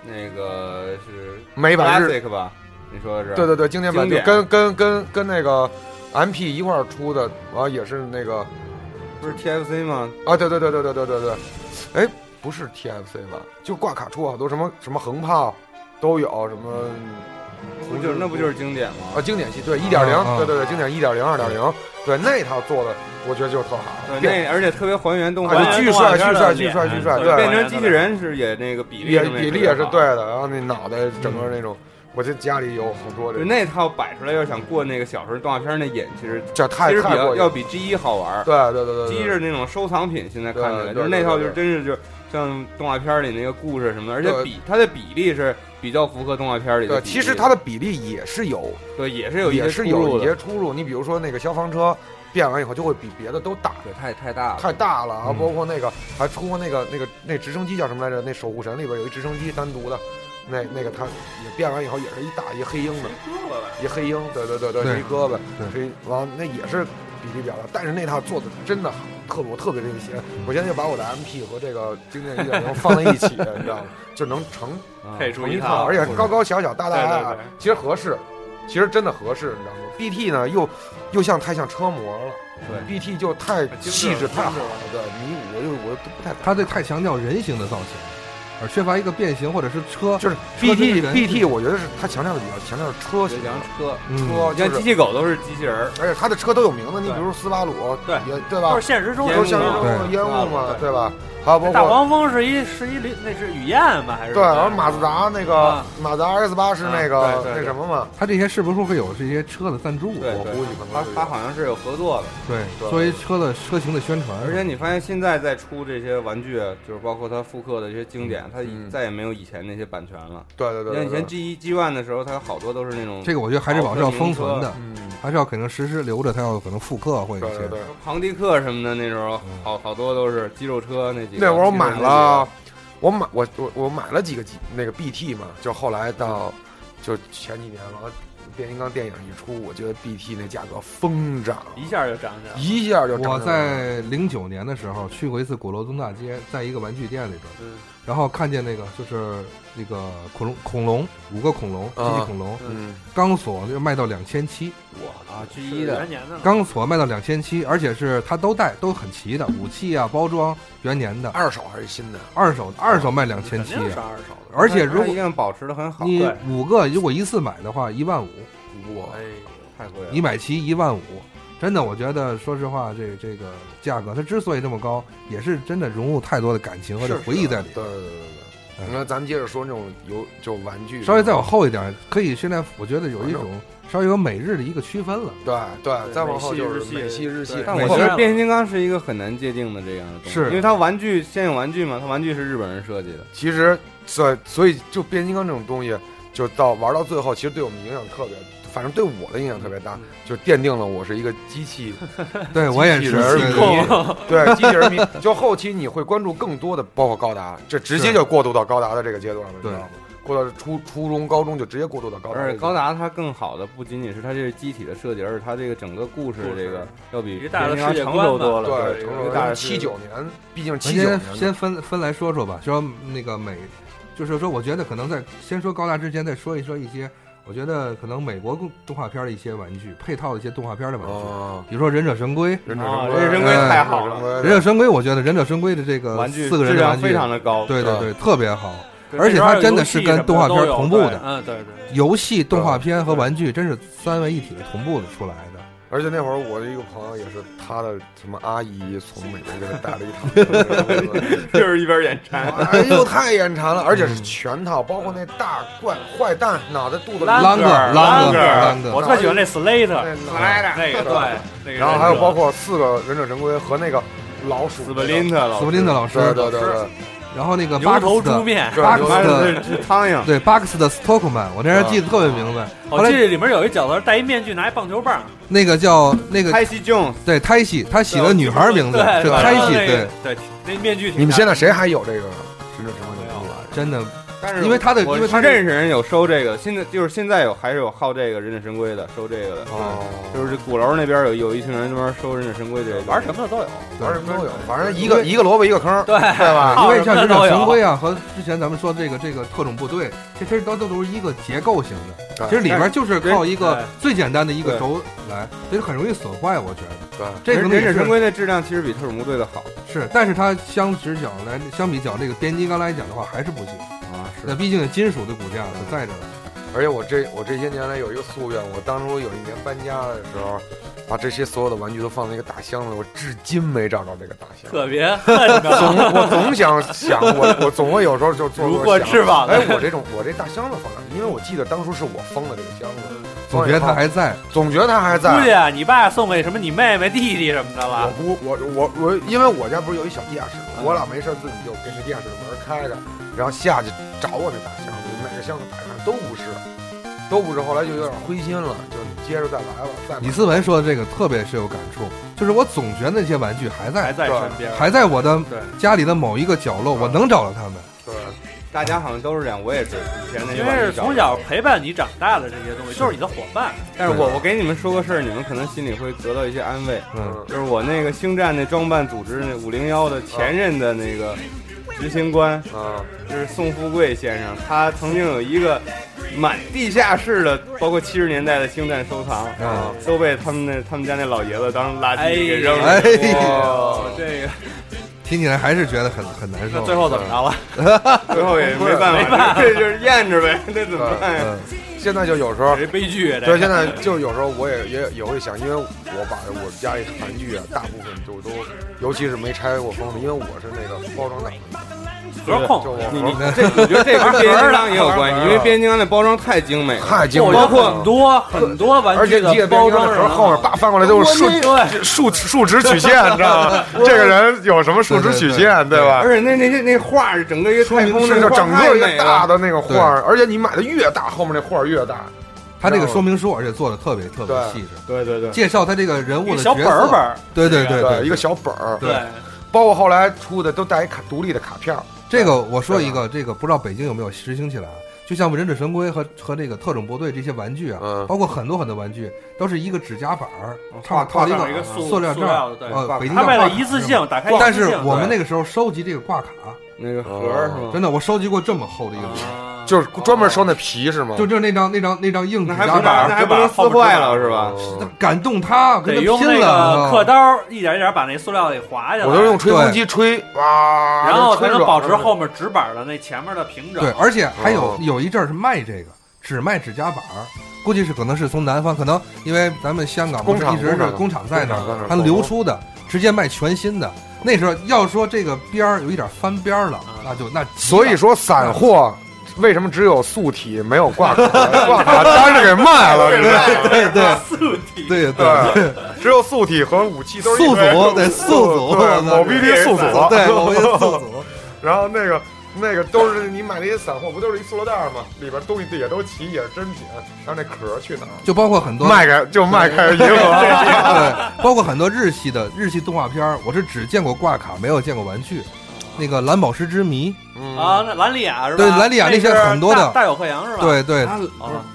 那个是美版日吧？你说的是？对对对，经典版就跟跟跟跟那个 MP 一块儿出的，完了也是那个不是 TFC 吗？啊，对对对对对对对对，哎，不是 TFC 吧？就挂卡出好多什么什么横炮都有，什么不就是那不就是经典吗啊？经典系对一点零对对对，经典一点零二点零，对那套做的我觉得就特好，对，那 而且特别还原动画，巨帅巨帅巨帅嗯巨帅，对对，变成机器人是也那个比例也比例也是对的，然后那脑袋整个那种，我这家里有好多这，那套摆出来，要想过那个小时候动画片那瘾，其实这太其实比太过，要要比 G 一好玩。对对对对 G 一，是那种收藏品，现在看起来就是那套就真是就像动画片里那个故事什么的，而且比它的比例是比较符合动画片里的对，其实它的比例也是有，对也是有也是有一些出入。你比如说那个消防车变完以后就会比别的都大，对太太大了。太大了啊！嗯包括那个还出过那个那个那直升机叫什么来着？那守护神里边有一直升机单独的，那那个它也变完以后也是一大一黑鹰的，一黑鹰，对对对对，对一胳膊，对黑完那也是比例比较大，但是那套做的真的好，特别我特别这个喜欢。我现在就把我的 MP 和这个经典一点零放在一起，你知道吗？就能成啊配出成一一套而且高高小小大大对对大其实合适，其实真的合适，你知道吗？BT 呢又又像太像车模了。对，BT 就太气质太好了，对，迷我就我都不太他这太强调人形的造型，而缺乏一个变形或者是车，就是 BT BT 我觉得是他强调的比较强调的车型，车，嗯车你看机，器狗都是机器人，而且他的车都有名字，你比如斯巴鲁，对也对吧都是？现实中烟雾都是像嘛这种对烟雾嘛，对对吧？还有包大黄蜂是一是一那是雨燕吧还是？对，然后马自达那个啊。马自达 S 八是那个啊对对对。那什么嘛，它这些是不是会有这些车的赞助？对我估计可能它它好像是有合作的。对，作为车的车型的宣传，而且你发现现在在出这些玩具，就是包括它复刻的一些经典，它嗯。再也没有以前那些版权了。对对对对，你看以前 G 一 G one 的时候，它有好多都是那种这个我觉得还是往上封存的，嗯，还是要可能实时留着，它要可能复刻或者一些。对对对。庞迪克什么的，那时候好好多都是肌肉车那几个。那会儿我买了，我买我我我买了几个几那个 BT 嘛，就后来到就前几年完了，变形金刚电影一出，我觉得 BT 那价格疯涨，一下就涨起来了。一下就涨我在零九年的时候去过一次鼓楼东大街，在一个玩具店里边，嗯然后看见那个就是那个恐龙恐龙五个恐龙机啊器恐龙嗯，钢索就卖到两千七，啊，G 一的元年的钢索卖到两千七，而且是它都带都很齐的武器啊包装元年的，二手还是新的？二手二手卖两千七肯，定是二手的。而且如果它一定保持的很好，你对五个如果一次买的话一万五，哇，哎，太贵了。你买齐一万五。真的，我觉得，说实话，这个这个价格，它之所以这么高，也是真的融入太多的感情和这回忆在里。对对对对对。你看，咱们接着说那种游就玩具，稍微再往后一点，可以现在我觉得有一种稍微有美日的一个区分了。对对，再往后就是美系美系、日系。但我觉得变形金刚是一个很难界定的这样的东西，是因为它玩具先有玩具嘛，它玩具是日本人设计的，其实，所所以就变形金刚这种东西，就到玩到最后，其实对我们影响特别，反正对我的影响特别大，就奠定了我是一个机器 对我也是，机器人 迷，对机器人迷。就后期你会关注更多的，包括高达，这直接就过渡到高达的这个阶段了，你知道吗？过到初初中、高中就直接过渡到高达。而且高达它更好的不仅仅是它这个机体的设计，而是它这个整个故事这个要比大的世界观嘛成熟多了。对，一成个大的七九年，毕竟七九年先先分分来说说吧，说那个美，就是说，我觉得可能在先说高达之前，再说一说一些，我觉得可能美国动动画片的一些玩具，配套的一些动画片的玩具，啊，比如说忍者神龟。忍者啊神龟，忍者神龟太好了忍者神龟，我觉得忍者神龟的这个玩具四个人质量的玩具非常的高。对对对，特别好。而且它真的是跟动画片同步的嗯，对对。游戏、动画片和玩具真是三位一体的同步的出来的。而且那会儿我的一个朋友也是他的什么阿姨从美国给他带了一套，就是一边眼馋。哎呦太眼馋了，而且是全套，包括那大怪坏蛋脑袋肚子啷个啷个啷个我特喜欢那 Slater，那那个对，那个然后还有包括四个忍者神龟和那个老鼠斯普林特老斯普林特老师，对对对对，然后那个巴克斯的巴克斯的苍蝇，对巴克斯的斯托克曼，我那人记得特别明白。后我记来得里面有一角色戴一面具，拿一棒球棒，那个叫那个泰西 Jones 对泰西，他起了女孩名字对，是对泰西，对。然后那个，对，那面具挺你们现在在谁还有这个？真的但是因为他的我因为他认识人有收这个，现在就是现在有还是有好这个忍者神龟的，收这个的。哦，就是这鼓楼那边有有一群人专门收忍者神龟这个，玩什么的都有。玩什么都有，反正一个一个萝卜一个坑，对对吧？因为像忍者神龟啊和之前咱们说这个这个特种部队，这其实都都都是一个结构型的，其实里边就是靠一个最简单的一个轴来，所以很容易损坏，我觉得。对，这个忍者神龟的质量其实比特种部队的好是，但是它相比较来，相比较这个变形金刚来讲的话，还是不行。啊，那毕竟金属的骨架是在这儿。而且我这我这些年来有一个夙愿，我当初有一年搬家的时候，把这些所有的玩具都放在一个大箱子，我至今没找着这个大箱。特别恨总，我总想想我我总会有时候就做如获翅膀哎，我这种我这大箱子放哪？因为我记得当初是我封的这个箱子，总觉得它还在，总觉得它还估计。啊，你爸送给什么你妹妹、弟弟什么的我。不我我我，因为我家不是有一小地下室吗，我俩没事自己就跟着地下室的门开着，然后下去找我那大箱子，每个箱子打开都不是，都不是。后来就有点灰心了，就接着再来了，再李思文说的这个特别是有感触，就是我总觉得那些玩具还在，还在身边，还在我的对家里的某一个角落，我能找到他们。对。大家好像都是这样，我也是以前那些因为是从小陪伴你长大的这些东西，就是你的伙伴。但是我我给你们说个事儿，你们可能心里会得到一些安慰。嗯，就是我那个星战那装扮组织那五零幺的前任的那个执行官，啊，就是宋富贵先生，他曾经有一个满地下室的，包括七十年代的星战收藏，啊。都被他们那他们家那老爷子当垃圾哎给扔了。哎哦，这个听起来还是觉得很很难受。那最后怎么着了？最后也没办法，这就是咽着呗，那怎么办呀？嗯，现在就有时候这悲剧啊！对，现在就有时候我也也也会想，因为我把我家里韩剧啊，大部分就都，尤其是没拆过封的，因为我是那个包装党，盒控你你盒这，我觉得这跟变形金刚也有关系，因为变形金刚那包装太精美了。太精我美了，有很多很多玩而且具的包装的时候，后面叭翻过来都是竖对竖竖直曲线，你知道吗？这个人有什么竖直曲线，对吧？而且那那些那画是整个一个太空那是就整个一个大的，那个画儿，而且你买的越大，后面那画儿越大。他这个说明书而且做的特别特别细致，对对对，介绍他这个人物的小本儿本儿，对对对对，一个小本儿，对，包括后来出的都带一卡独立的卡片儿。这个我说一个，这个不知道北京有没有实行起来啊？就像忍者神龟和和这个特种部队这些玩具啊，嗯。包括很多很多玩具都是一个指甲板儿，套套一个塑塑料袋儿的，对呃，北京它为了叫挂卡一次性打开一次性，但是我们那个时候收集这个挂卡，那个盒儿是吗？真的我收集过这么厚的一个盒，啊就是专门收那皮是吗？就就是那张那张那张硬指那还不甲板还不能撕坏了是吧？哦感动他，跟他得用那拼了，个刻刀一点一点把那塑料给划下来，我都用吹风机吹，哇，然后才能保持后面纸板的那前面的平整。对，而且还有哦有一阵儿是卖这个，只卖指甲板儿，估计是可能是从南方，可能因为咱们香港不是工厂一直是工厂在那儿它流出的，直接卖全新的。那时候要说这个边儿有一点翻边儿了，啊那就那所以说散货为什么只有素体没有挂卡？挂卡单是给卖了，你知道吗？对对素体对对对，只有素体和武器都是一宿堆主对素组，对，某逼的宿主，对某逼的宿主，然后那个那个都是你买那些散货，不都是一塑料袋吗？里边东西也都齐，也是真品，然后那壳去哪儿？就包括很多卖开就卖开银河，对，包括很多日系的日系动画片儿，我是只见过挂卡，没有见过玩具。那个蓝宝石之谜，嗯啊，那兰利亚是吧？对兰利亚那些很多的大大有克洋是吧？对对，啊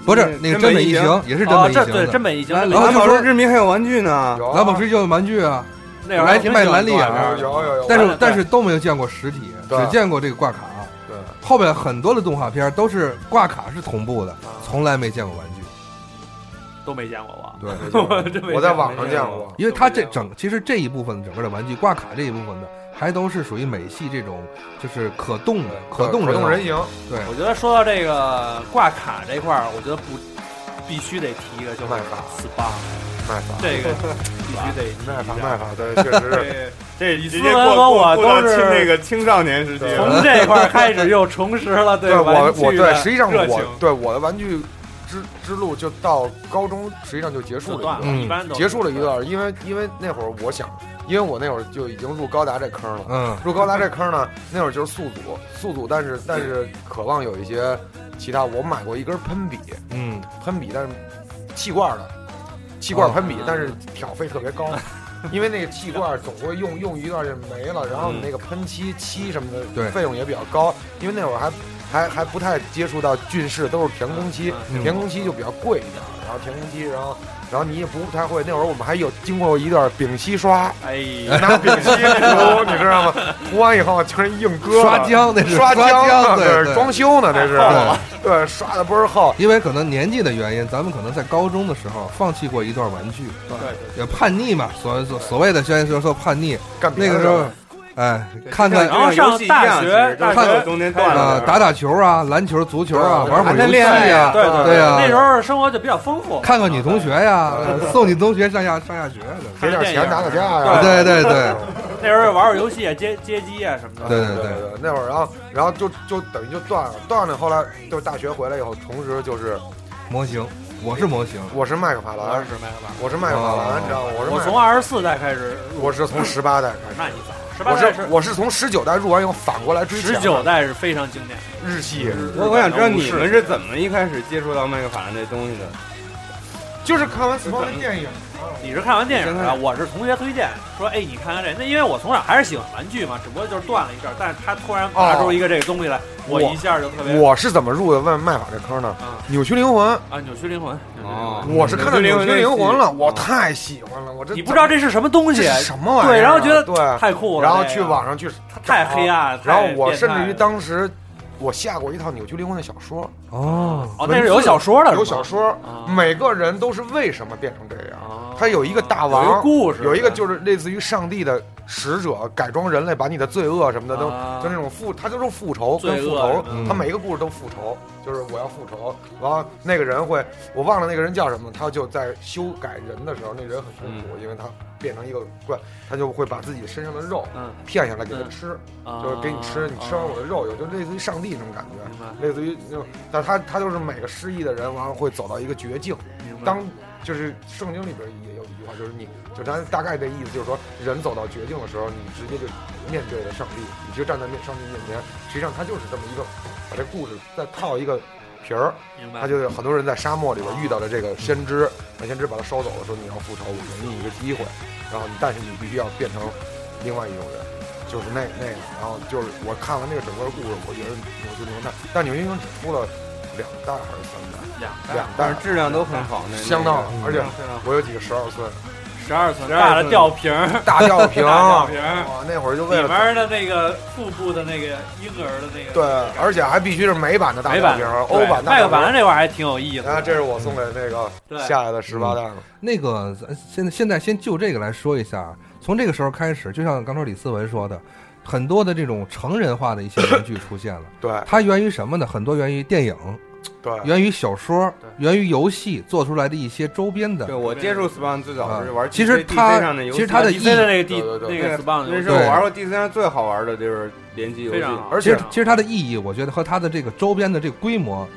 不是那个真本异形，也是真哦，本异形这对真的。本异形，蓝那然后就说蓝宝石之谜还有玩具呢，蓝宝石就有玩具啊，那会儿还挺卖兰利亚的有有有，但是但是都没有见过实体，对只见过这个挂卡。对后边很多的动画片都是挂卡是同步的，啊。从来没见过玩具。都没见过吧？对，我真没我在见过网上见过，因为它这整其实这一部分整个的玩具挂卡这一部分的，还都是属于美系这种就是可动的可动人可动人形，对，我觉得说到这个挂卡这块儿，我觉得不必须得提一个，就是卖法。SPA 卖法，这个 必须得提卖法一下。卖法，对，确实是。这李直接过思文和我过过到都是青那个青少年时期了。从这块儿开始又重拾了对对我玩具我对，的实际上热情。我对我的玩具之之路就到高中，实际上就结束了一段了，嗯一般都结束了一段，因为因为那会儿我想，因为我那会儿就已经入高达这坑了。嗯。入高达这坑呢，那会儿就是宿主，宿主，但是但是渴望有一些其他。我买过一根喷笔，嗯，喷笔，但是气罐的，气罐喷笔哦，但是挑费特别高，因为那个气罐总会用用一段就没了，然后你那个喷漆漆什么对。的费用也比较高，因为那会儿还还还不太接触到俊士，都是填空漆，嗯。填空漆就比较贵一点，然后填空漆，然后然后你也不太会，那会儿我们还有经过一段丙烯刷，哎呀，拿丙烯涂，你知道吗？涂完以后全是硬割，刷浆那是刷刷浆对对装修呢，这是对，刷的倍儿厚。因为可能年纪的原因，咱们可能在高中的时候放弃过一段玩具，对也叛逆嘛，所所所谓的现在说说叛逆，干那个时候，哎，看看然后上大学大学中间断啊了，打打球啊，篮球、足球啊，玩会儿游戏谈谈恋爱呀呀，对对对呀。那时候生活就比较丰富，看看女同学呀，送女同学上下上下学。给点钱打打架呀。对对对 那时候玩玩游戏啊，街街机啊什么的。对对对。对，那会儿然后然后就就等于就断了，断了。后来就是大学回来以后，同时就是模型，我是模型，我是麦克法我兰，是麦克法我是麦克法兰，你知道吗？我是我从二十四代开始，我是从十八代开始，那你早，我是我是从十九代入完以后反过来追十抢九代是非常经典的。日系，我我想知道你们是怎么一开始接触到麦克法兰这东西的？就是看完死亡的电影，你是看完电影的，我是同学推荐说，哎，你看看这，那因为我从小还是喜欢玩具嘛，只不过就是断了一阵儿，但是他突然拿出一个这个东西来，我一下就特别我是怎么入的问麦法这坑呢？啊扭曲灵魂，啊，扭曲灵魂哦我是看到扭曲灵魂了，我哦太喜欢了，我这你不知道这是什么东西什么玩意儿啊？对，然后觉得对，太酷了，然后去网上去太黑暗了，然后我甚至于当时我下过一套扭曲灵魂的小说，哦，哦，那是有小说的，有小说啊，每个人都是为什么变成这样。啊他有一个大有一个王，故事，有一个就是类似于上帝的使者，改装人类，把你的罪恶什么的都啊。就那种复，他就是复仇跟复仇他每一个故事都复仇，就是我要复仇。然后那个人会，我忘了那个人叫什么，他就在修改人的时候，那人很痛苦，因为他变成一个怪，他就会把自己身上的肉嗯，骗下来给他嗯吃，啊就是给你吃，你吃完我的肉，有就类似于上帝那种感觉。类似于那种，但他他就是每个失忆的人，完了会走到一个绝境。当就是圣经里边一就是你就咱大概这意思，就是说人走到绝境的时候，你直接就面对了上帝，你就站在面上帝面前。实际上他就是这么一个，把这故事再套一个皮儿，明白，他就是很多人在沙漠里边遇到了这个先知，那先知把他收走了，说你要复仇，我给你一个机会，然后你但是你必须要变成另外一种人。就是那那个，然后就是我看完这个整个故事，我觉得扭曲灵魂，但扭曲灵魂只出了两代还是三代？两两代但是，质量都很好，那相当好而且我有几个十二寸十二寸大的吊瓶儿，大吊瓶，大吊瓶儿。哇，那会儿就为了里边的那个腹部的那个婴儿的那个，对，而且还必须是美版的大美版吊瓶，欧版大麦克吊瓶。板这块儿还挺有意思啊，的。这是我送给那个对。下来的十八代了。那个咱现在现在先就这个来说一下，从这个时候开始，就像刚才李思文说的，很多的这种成人化的一些玩具出现了。对。它源于什么呢？很多源于电影，对，源于小说，源于游戏做出来的一些周边的。对。我接触 Spawn 最早是玩啊其实它上的游戏，其实它的 DC 的那个地对对对。那个 SPA 那是对。我玩过 DC 上最好玩的就是联机游戏。非，常好，而且其实它的意义，我觉得和它的这个周边的这个规模，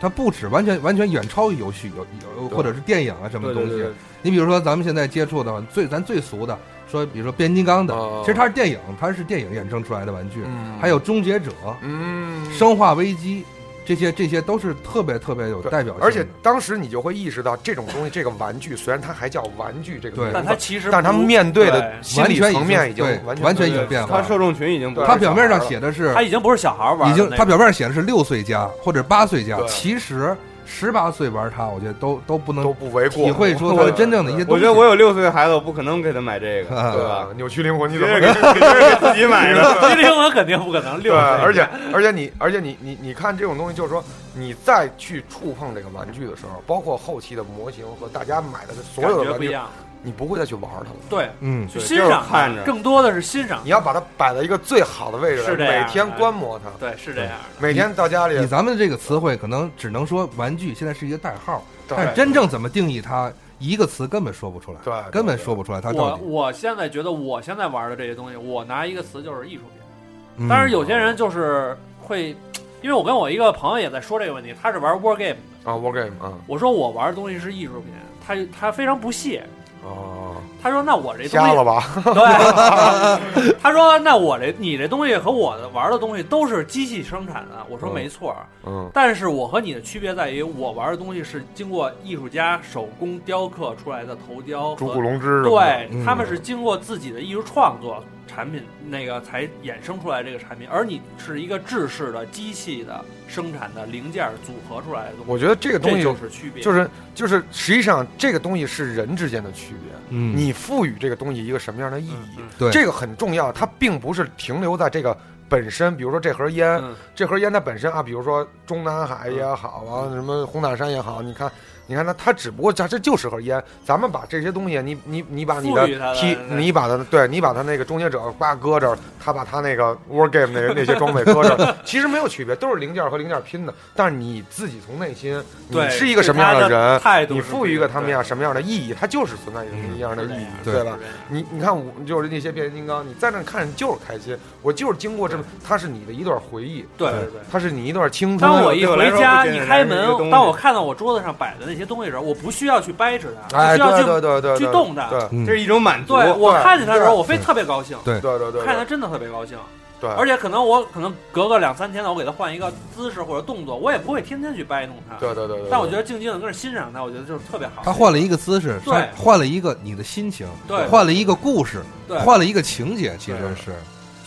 它不止完全完全远超于游戏有有或者是电影啊什么东西。你比如说咱们现在接触的最咱最俗的，说比如说变形金刚的，哦其实它是电影，它是电影衍生出来的玩具。嗯还有终结者、嗯，生化危机，这些这些都是特别特别有代表性。而且当时你就会意识到，这种东西，这个玩具虽然它还叫玩具这个对名字，但它其实但是他不面对的心理完全已层面已经对完全完全已经变化了。受众群已经不是他表面上写的是它已经不是小孩玩已经，的那种他表面上写的是六岁加或者八岁加，其实十八岁玩它，我觉得都都不能都不为过，体会出它的真正的一些东西。我觉得我有六岁的孩子，我不可能给他买这个，啊 对吧？？扭曲灵魂，你怎么给自己买的。机灵魂肯定不可能对，六岁，而且而且你而且你你你看这种东西，就是说你再去触碰这个玩具的时候，包括后期的模型和大家买的所有的不一样。你不会再去玩它了。对，嗯，去欣赏它看着更多的是欣赏你。要把它摆在一个最好的位置来，是这样每天观摩它，对，是这样。每天到家里以咱们这个词汇，可能只能说玩具现在是一个代号，但真正怎么定义它，一个词根本说不出来，对对根本说不出来它到底。我我现在觉得，我现在玩的这些东西，我拿一个词就是艺术品。但是，有些人就是会，因为我跟我一个朋友也在说这个问题，他是玩 war game，啊，war game 啊，我说我玩的东西是艺术品，他他非常不屑，哦，他说那我这东西瞎了吧？对，他说那我这你这东西和我的玩的东西都是机器生产的，我说嗯。没错，嗯，但是我和你的区别在于，我玩的东西是经过艺术家手工雕刻出来的头雕和朱古龙之对，嗯。他们是经过自己的艺术创作产品，那个才衍生出来这个产品，而你是一个制式的机器的生产的零件组合出来的东西，我觉得这个东西就是区别，就是就是，实际上这个东西是人之间的区别。嗯，你赋予这个东西一个什么样的意义，嗯对这个很重要。它并不是停留在这个本身，比如说这盒烟，嗯这盒烟它本身啊，比如说中南海也好啊，什么红塔山也好，你看，你看它，它只不过它这就是盒烟。咱们把这些东西，你你你把你的赋予它的 T，你把它对你把它那个终结者挂搁这儿，他把他那个 war game 那那些装备搁这儿，其实没有区别，都是零件和零件拼的。但是你自己从内心，你是一个什么样的人，态度你赋予一个他们对样什么样的意义，它就是存在一个一样的意义，对对吧？你你看我就是那些变形金刚，你在那看着就是开心，我就是经过这么，它是你的一段回忆，对对对。它是你一段青春。当我一回家一开门，当我看到我桌子上摆的那些东西的时候，我不需要去掰扯它，哎，对不需要去对对对，去动它这是一种满足。对我看见它的时候，我非特别高兴，对对对对，看见它真的特别高兴。对，而且可能我可能隔个两三天呢，我给他换一个姿势或者动作，我也不会天天去掰弄他。对对对对，但我觉得静静的跟着欣赏他，我觉得就是特别好。他换了一个姿势，对换了一个你的心情，对换了一个故事，对，换了一个情节，其实是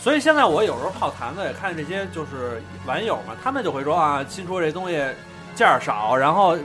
所以现在我有时候泡坛子也看这些就是网友嘛，他们就会说啊，新出这东西件儿少，然后嗯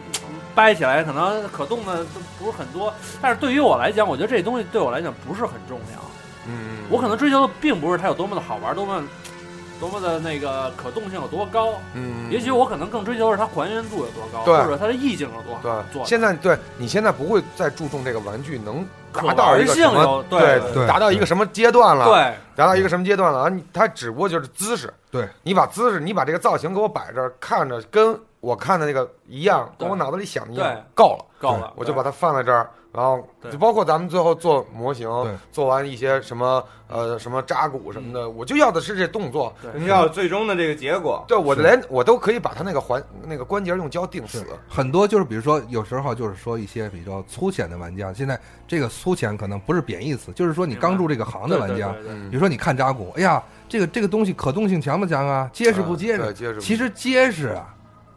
掰起来可能可动的都不是很多。但是对于我来讲，我觉得这东西对我来讲不是很重要。嗯，我可能追求的并不是它有多么的好玩，多么 多么的那个可动性有多高。嗯，也许我可能更追求的是它还原度有多高，对。或者它的意境有多好对，做。现在对你现在不会再注重这个玩具能达到一个什么有对对对达到一个什么阶段了，对。达到一个什么阶段了啊？你它只不过就是姿势，对。你把姿势，你把这个造型给我摆这儿，看着跟我看的那个一样，跟我脑子里想的一样对，够了，够了，我就把它放在这儿，然后对就包括咱们最后做模型对，做完一些什么呃什么扎骨什么的，我就要的是这动作。对你要最终的这个结果。对我连我都可以把它那个环那个关节用胶定死。很多就是比如说有时候就是说一些比较粗浅的玩家，现在这个粗浅可能不是贬义词，就是说你刚入这个行的玩家，比如说你看扎骨，哎呀，这个这个东西可动性强不强啊？结实不结实？结实其实结实啊，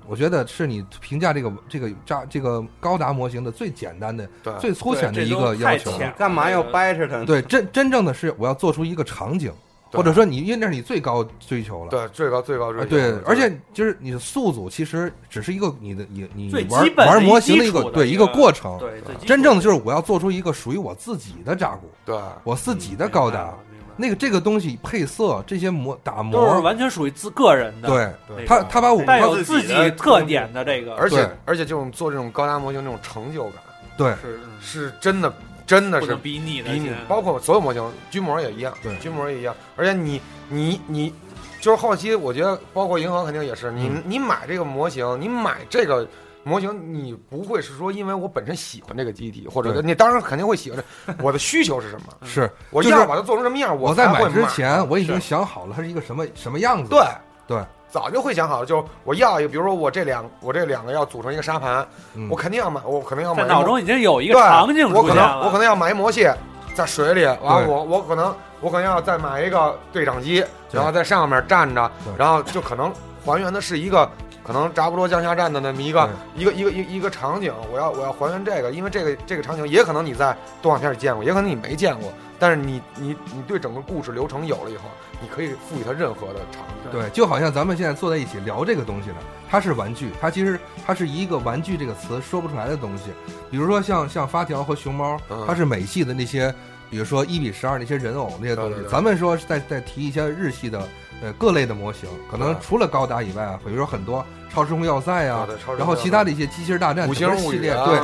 我觉得是你评价这个这个扎这个高达模型的最简单的、最粗浅的一个要求。浅干嘛要掰扯它？对，真真正的是我要做出一个场景，或者说你因为那是你最高追求了。对最高最高追啊，求。对，而且就是你的宿组其实只是一个你的你你玩基本的玩模型的一个对一个过程。对真正的就是我要做出一个属于我自己的扎古，对我自己的高达。那个这个东西配色这些模打都是，完全属于自个人的，对他他把我带有自自己特点的这个，而且而且这种做这种高达模型这种成就感对是是真的真的是比拟的，比你包括所有模型，军模也一样，对军模也一样。而且你你你，就是后期我觉得包括银行肯定也是，你嗯你买这个模型，你买这个。模型你不会是说因为我本身喜欢这个机体，或者你当然肯定会喜欢这，我的需求是什么？是我就是要把它做成什么样，我在买之前我已经想好了它是一个什么什么样子。对对，早就会想好了，就是我要一个，比如说我这两我这两个要组成一个沙盘，嗯我肯定要买，我肯定要买脑中已经有一个对场景我可出现了，能我可能要买一魔蟹在水里，完了我我可能我可能要再买一个对讲机，然后在上面站着，然后就可能还原的是一个可能扎布罗降下站的那么一个一个一个一个一个场景，我要我要还原这个，因为这个这个场景也可能你在动画片里见过，也可能你没见过，但是你你你对整个故事流程有了以后，你可以赋予它任何的场景。对，就好像咱们现在坐在一起聊这个东西呢，它是玩具，它其实它是一个玩具这个词说不出来的东西。比如说像像发条和熊猫，嗯它是美系的那些，比如说一比十二那些人偶那些东西对对。对咱们说是在在提一些日系的呃各类的模型，可能除了高达以外啊，比如说很多超时空要塞啊然后其他的一些机器人大战五星系列，啊，对，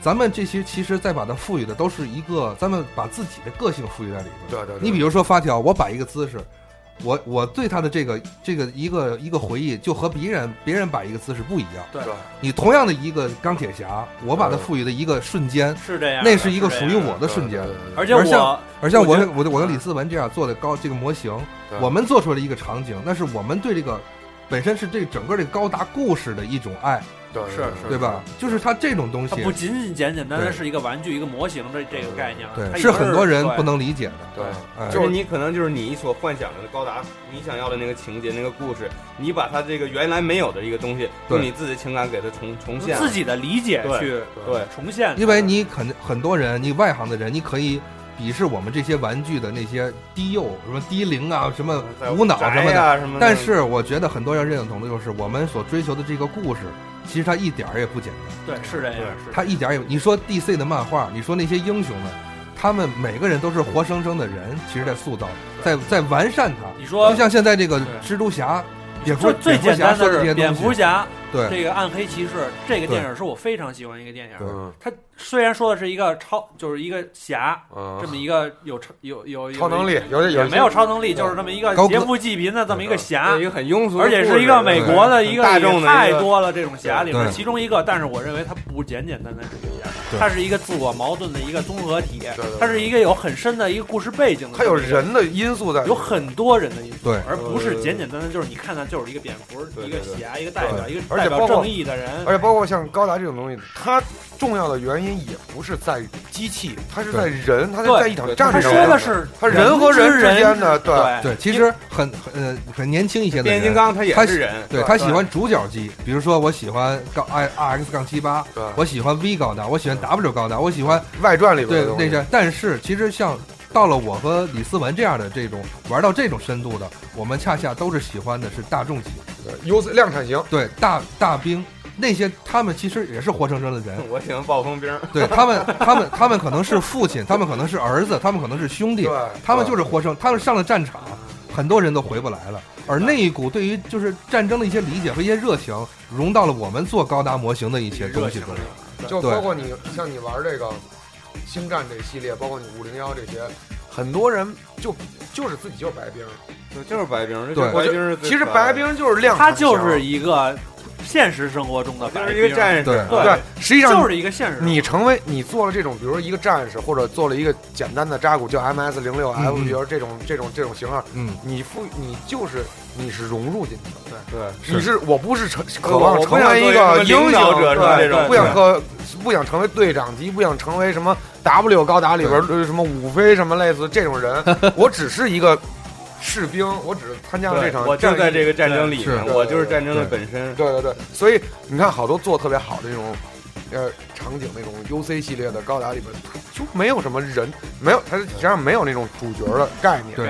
咱们这些其实再把它赋予的都是一个，咱们把自己的个性赋予在里边。对对对，你比如说发条，我摆一个姿势，我我对他的这个这个一个一个回忆，就和别人别人摆一个姿势不一样。对对你同样的一个钢铁侠，我把它赋予的一个瞬间，是这样，那是一个属于我的瞬间。对对对对而且而像我而像我我我跟李思文这样做的高这个模型，对我们做出来的一个场景，那是我们对这个本身是这整个这个高达故事的一种爱，对是是对吧？就是它这种东西它，不仅仅简简单单对是一个玩具、一个模型的这个概念了，它对，已经是很多人不能理解的。对哎就是你可能就是你所幻想的高达，你想要的那个情节、那个故事，你把它这个原来没有的一个东西，对用你自己的情感给它重重现。自己的理解对去对重现它，因为你肯很多人，你外行的人，你可以鄙视我们这些玩具的那些低幼、什么低龄啊、什么无脑什么的。宅呀什么的，但是我觉得很多人认同的就是，我们所追求的这个故事，其实它一点儿也不简单。对是这样，对是它一点儿也，你说 DC 的漫画，你说那些英雄们，他们每个人都是活生生的人，其实在塑造，在在完善它。你说就像现在这个蜘蛛侠、蝙蝠最最简单的蝙蝠侠蝙，蝠侠对。这个暗黑骑士这个电影是我非常喜欢一个电影。嗯。它虽然说的是一个超，就是一个侠，嗯这么一个有超有有有超能力，有有也没有超能力，就是这么一个劫富济贫的这么一个侠一，个很庸俗的而，且是一个美国的一个大众太多了这种侠里面其中一个，但是我认为它不简简单单是一个侠，对。它是一个自我矛盾的一个综合体它是一个有很深的一个故事背景的，它有人的因素在，有很多人的因素，对。而不是简简单单就是你看它就是一个蝙蝠，一个侠，一个代表，一个代表而且包括正义的人，而且包括像高达这种东西，它重要的原因也不是在于机器，它是在人，它是在一场战他争。说的是它人和人之之间的对。对。对，其实很很呃很年轻一些的变形金人，刚它也他是人，对他喜欢主角机，比如说我喜欢杠 i r x 杠七八，我喜欢 V 高达，我喜欢 W 高达，我喜欢外传里边对的那些，但是其实像到了我和李思文这样的这种玩到这种深度的，我们恰恰都是喜欢的是大众机，对优量产型，对大大兵那些，他们其实也是活生生的人，我喜欢暴风兵，对他们，他们他们可能是父亲，他们可能是儿子，他们可能是兄弟对，他们就是活生，他们上了战场，很多人都回不来了。而那一股对于就是战争的一些理解和一些热情，融到了我们做高达模型的一些东西中。就包括你像你玩这个星战这系列，包括你五零幺这些，很多人就就是自己就是白兵，对，就是白兵，对。白兵是其实白兵就是亮他，就是一个现实生活中的白兵就是一个，战士，对对。对，实际上就是一个现实。你成为你做了这种，比如说一个战士，或者做了一个简单的扎古，叫 MS 零六 F，嗯比如这种这种这种型号，嗯，你赋你就是你是融入进去的，对。对，你是我不是成渴望成为一个个英领导雄，者是吧对这种不想对。和不想成为队长级，不想成为什么 W 高达里边呃什么五飞什么类似这种人，我只是一个士兵，我只是参加了这对场，我就在这个战争里面，我就是战争的本身。对对对，所以你看好多做得特别好的这种，呃，场景那种 UC 系列的高达里边，它就没有什么人，没有，它实际上没有那种主角的概念，对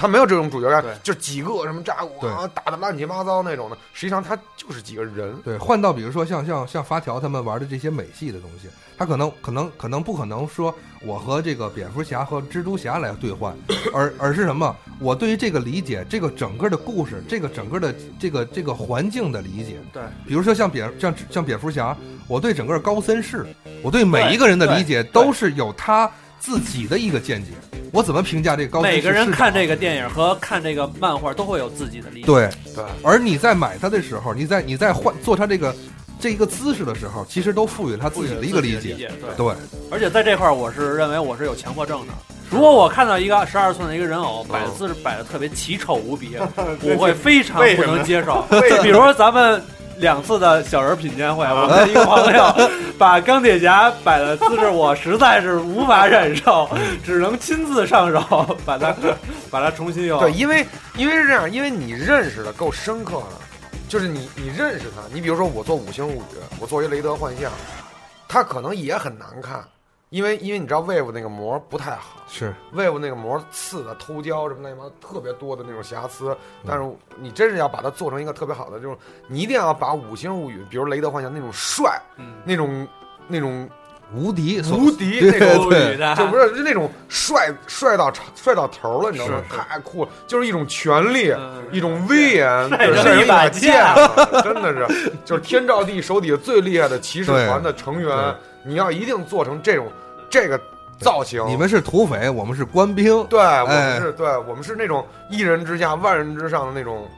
概念了。它没有这种主角概对念，就几个什么扎古啊，打的乱七八糟那种的，实际上他就是几个人，对，换到比如说像像像发条他们玩的这些美系的东西，他可能可能可能不可能说我和这个蝙蝠侠和蜘蛛侠来兑换，而而是什么？我对于这个理解，这个整个的故事，这个整个的这个这个环境的理解。对，比如说像蝙像像蝙蝠侠，我对整个高森市，我对每一个人的理解都是有他自己的一个见解。我怎么评价这个高？每个人看这个电影和看这个漫画都会有自己的理解。对，对，而你在买它的时候，你在你在换做它这个这一个姿势的时候，其实都赋予了他自己的一个理解。对，对，而且在这块儿，我是认为我是有强迫症的。如果我看到一个十二寸的一个人偶摆的姿势摆的特别奇丑无比，我会非常不能接受。就比如说咱们两次的小人品鉴会，我的一个朋友 把钢铁侠摆的姿势，我实在是无法忍受，只能亲自上手把它把它重新用。对，因为因为是这样，因为你认识的够深刻了，就是你你认识他，你比如说我做五星物语，我做一雷德幻象，他可能也很难看，因为因为你知道 Wave 那个膜不太好是，Wave 那个膜刺的偷胶什么乱七八糟特别多的那种瑕疵，但是你真是要把它做成一个特别好的，就是你一定要把五星物语，比如雷德幻想那种帅，嗯那种那种无敌，无敌那种就不是就那种帅帅到帅到头了，你知道吗？太酷了，就是一种权力，嗯一种威严，就是一把把剑剑，真的是，就是天照地手底下最厉害的骑士团的成员对，你要一定做成这种这个造型。你们是土匪，我们是官兵，对，我们哎是对，我们是那种一人之下万人之上的那种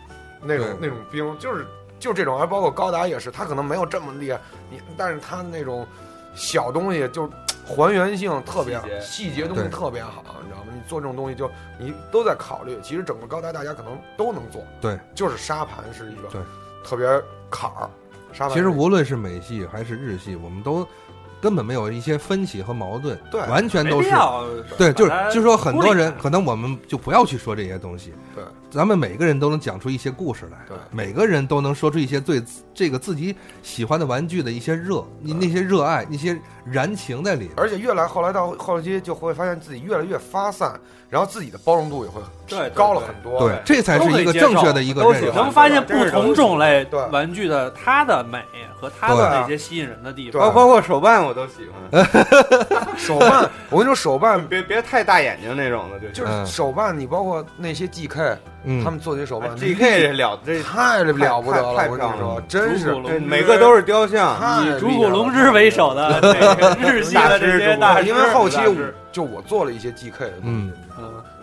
那种对那种兵，就是就这种，还包括高达也是，他可能没有这么厉害，你但是他那种小东西就是还原性特别好，细节细节东西对特别好，你知道吗？你做这种东西就你都在考虑，其实整个高达大家可能都能做，对，就是沙盘是一个对特别坎儿，沙盘其实是无论是美系还是日系，我们都根本没有一些分歧和矛盾，对完全都是对，就是就是说，很多人可能我们就不要去说这些东西，对，咱们每个人都能讲出一些故事来，对。每个人都能说出一些对这个自己喜欢的玩具的一些热，你那些热爱，那些燃情在里面。而且越来后来到后期就会发现自己越来越发散，然后自己的包容度也会对对高了很多。对，这才是一个正确的一个认识。能发现不同种类对玩具的它的美和它的那些吸引人的地方。包包括手办我都喜欢，手办，我跟你说，手办别别太大眼睛那种的，就就是嗯手办，你包括那些 GK，嗯，他们做那些手办 G K 这了这太了不得了，我跟你说漂亮了，真是主骨这每个都是雕像，以主骨龙之为首的那个日系的这些大师，因为后期我就我做了一些 GK 的东西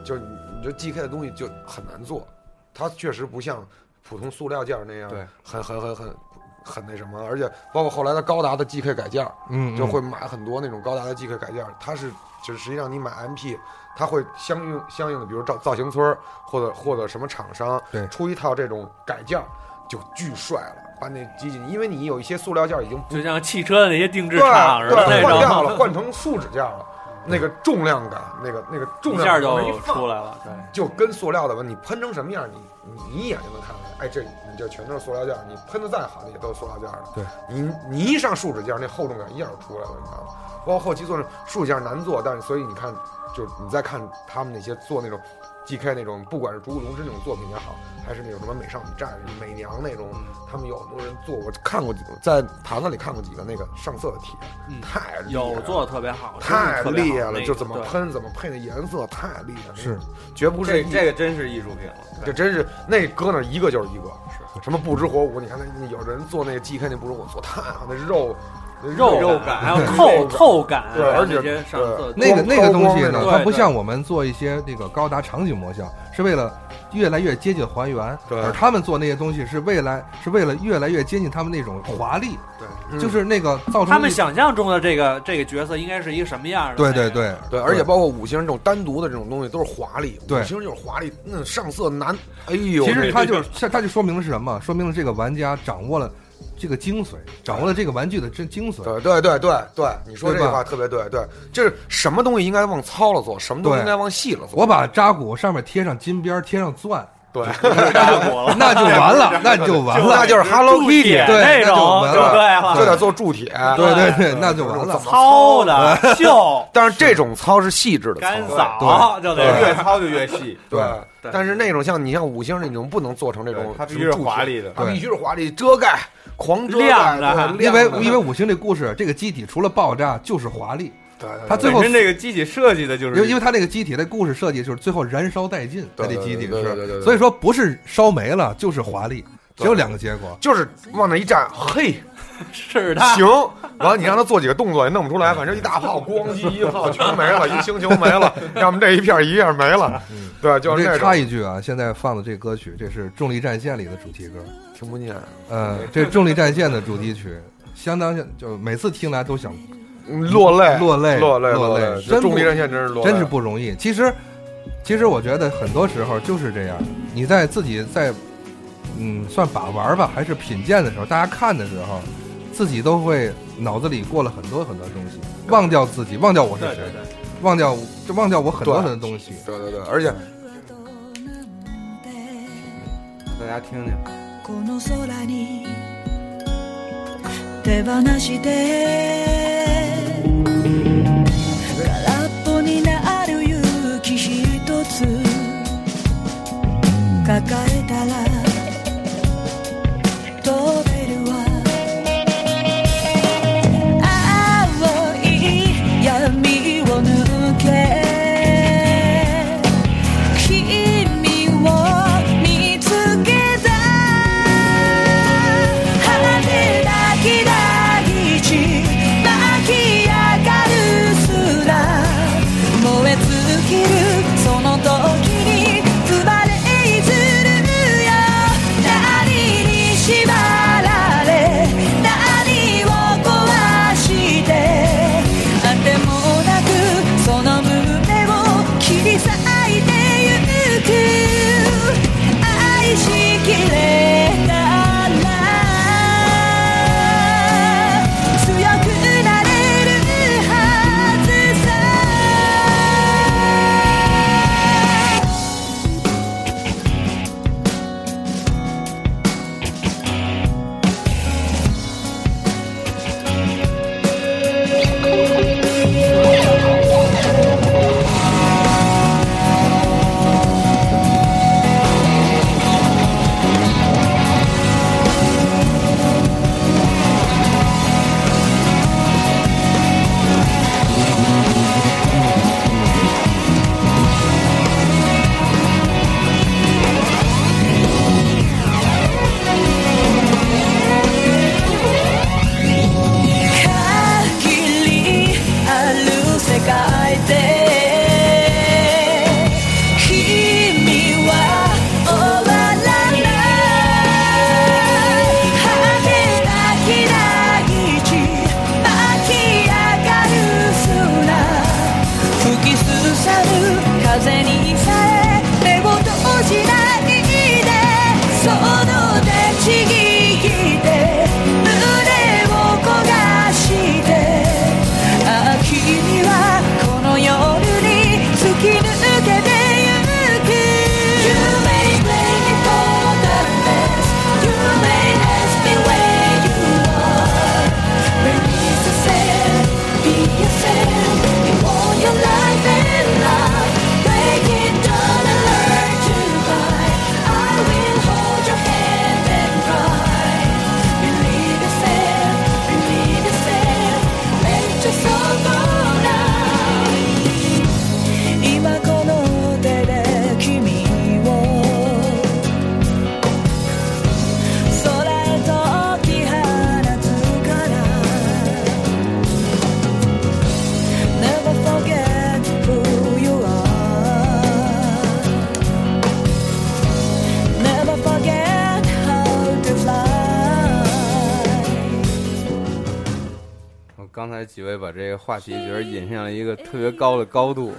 就是你就 GK 的东西就很难做，它确实不像普通塑料件那样，对，很很很很很那什么，而且包括后来的高达的 GK 改件儿，嗯，就会买很多那种高达的 GK 改件，它是就是实际上你买 MP，它会相应相应的，比如造造型村或者或者什么厂商对出一套这种改件，就巨帅了，把那机器，因为你有一些塑料件儿已经就像汽车的那些定制对厂似的对那换掉了，换成树脂件儿了，那个重量感，那个那个重量一下就感往那一放出来了。对，就跟塑料的吧，你喷成什么样，你你一眼就能看出来。哎，这你这全都是塑料件儿，你喷的再好的也都是塑料件儿的。对，你你一上树脂件儿，那厚重感一下就出来了，你知道吗？包括后期做那树脂件儿难做，但是所以你看，就是你再看他们那些做那种 GK 那种，不管是竹谷龙之那种作品也好，还是那种什么美少女战士、美娘那种，他们有很多人做，过看过几个，在坛子里看过几个那个上色的帖，嗯太厉害了有做的特别好，太厉害了，那个就怎么喷怎么配那颜色，太厉害了，是绝不是这这个真是艺术品了。这真是那搁那一个就是一个，是什么不知火舞？你看那那有人做那个 GK 那不知火做太好，那肉那肉肉感还有透透感，对还有而且那些上色那个那个东西呢，它不像我们做一些那个高达场景模像，是为了越来越接近还原，对。而他们做那些东西是未来是为了越来越接近他们那种华丽，对就是那个造成他们想象中的这个这个角色应该是一个什么样的？对对对。对，而且包括五星这种单独的这种东西都是华丽，对五星就是华丽，那上色难，哎呦，其实那它就是它就说明了是什么？说明了这个玩家掌握了这个精髓，掌握了这个玩具的真精髓。对对对对对，你说这对吧个话特别对，对，就是什么东西应该往糙了做，什么东西应该往细了做。我把扎古上面贴上金边，贴上钻，对，那就完了，那就完了，那就是 Hello Kitty，对那种就完了就对了，就得做铸铁。对对对，那就完了。糙的秀 但是这种糙是细致的干糙，扫就得越糙就越细，对对。但是那种像你像五星那种不能做成这种，它必须是华丽的。它必须是华丽，遮盖，狂遮盖，亮的因为因为五星这故事，这个机体除了爆炸就是华丽，对对对。它最后本身这个机体设计的就是因为因为他那个机体的故事设计就是最后燃烧殆尽，它对这机体对对对对对。是，所以说不是烧没了就是华丽，只有两个结果。就是往那一站，嘿，是的，行，完了你让他做几个动作也弄不出来，反正一大炮，咣叽一炮全没了，一星球没了，要么这一片一片没了，对，我这就是那种插一句啊，现在放的这歌曲，这是《重力战线》里的主题歌。听不见，呃，这《重力战线》的主题曲，相当，就每次听来都想嗯落泪，落泪落泪，落泪泪，真不重力战线真是落泪，真是不容易。其实，其实我觉得很多时候就是这样，你在自己在嗯算把玩吧，还是品鉴的时候，大家看的时候，自己都会脑子里过了很多很多东西，忘掉自己，忘掉我是谁，对对对，忘掉就忘掉我很多对很多东西。对对对，而且大家听听， この空に 手放して。空っぽになる勇気一つ。抱えたら个特别高的高度，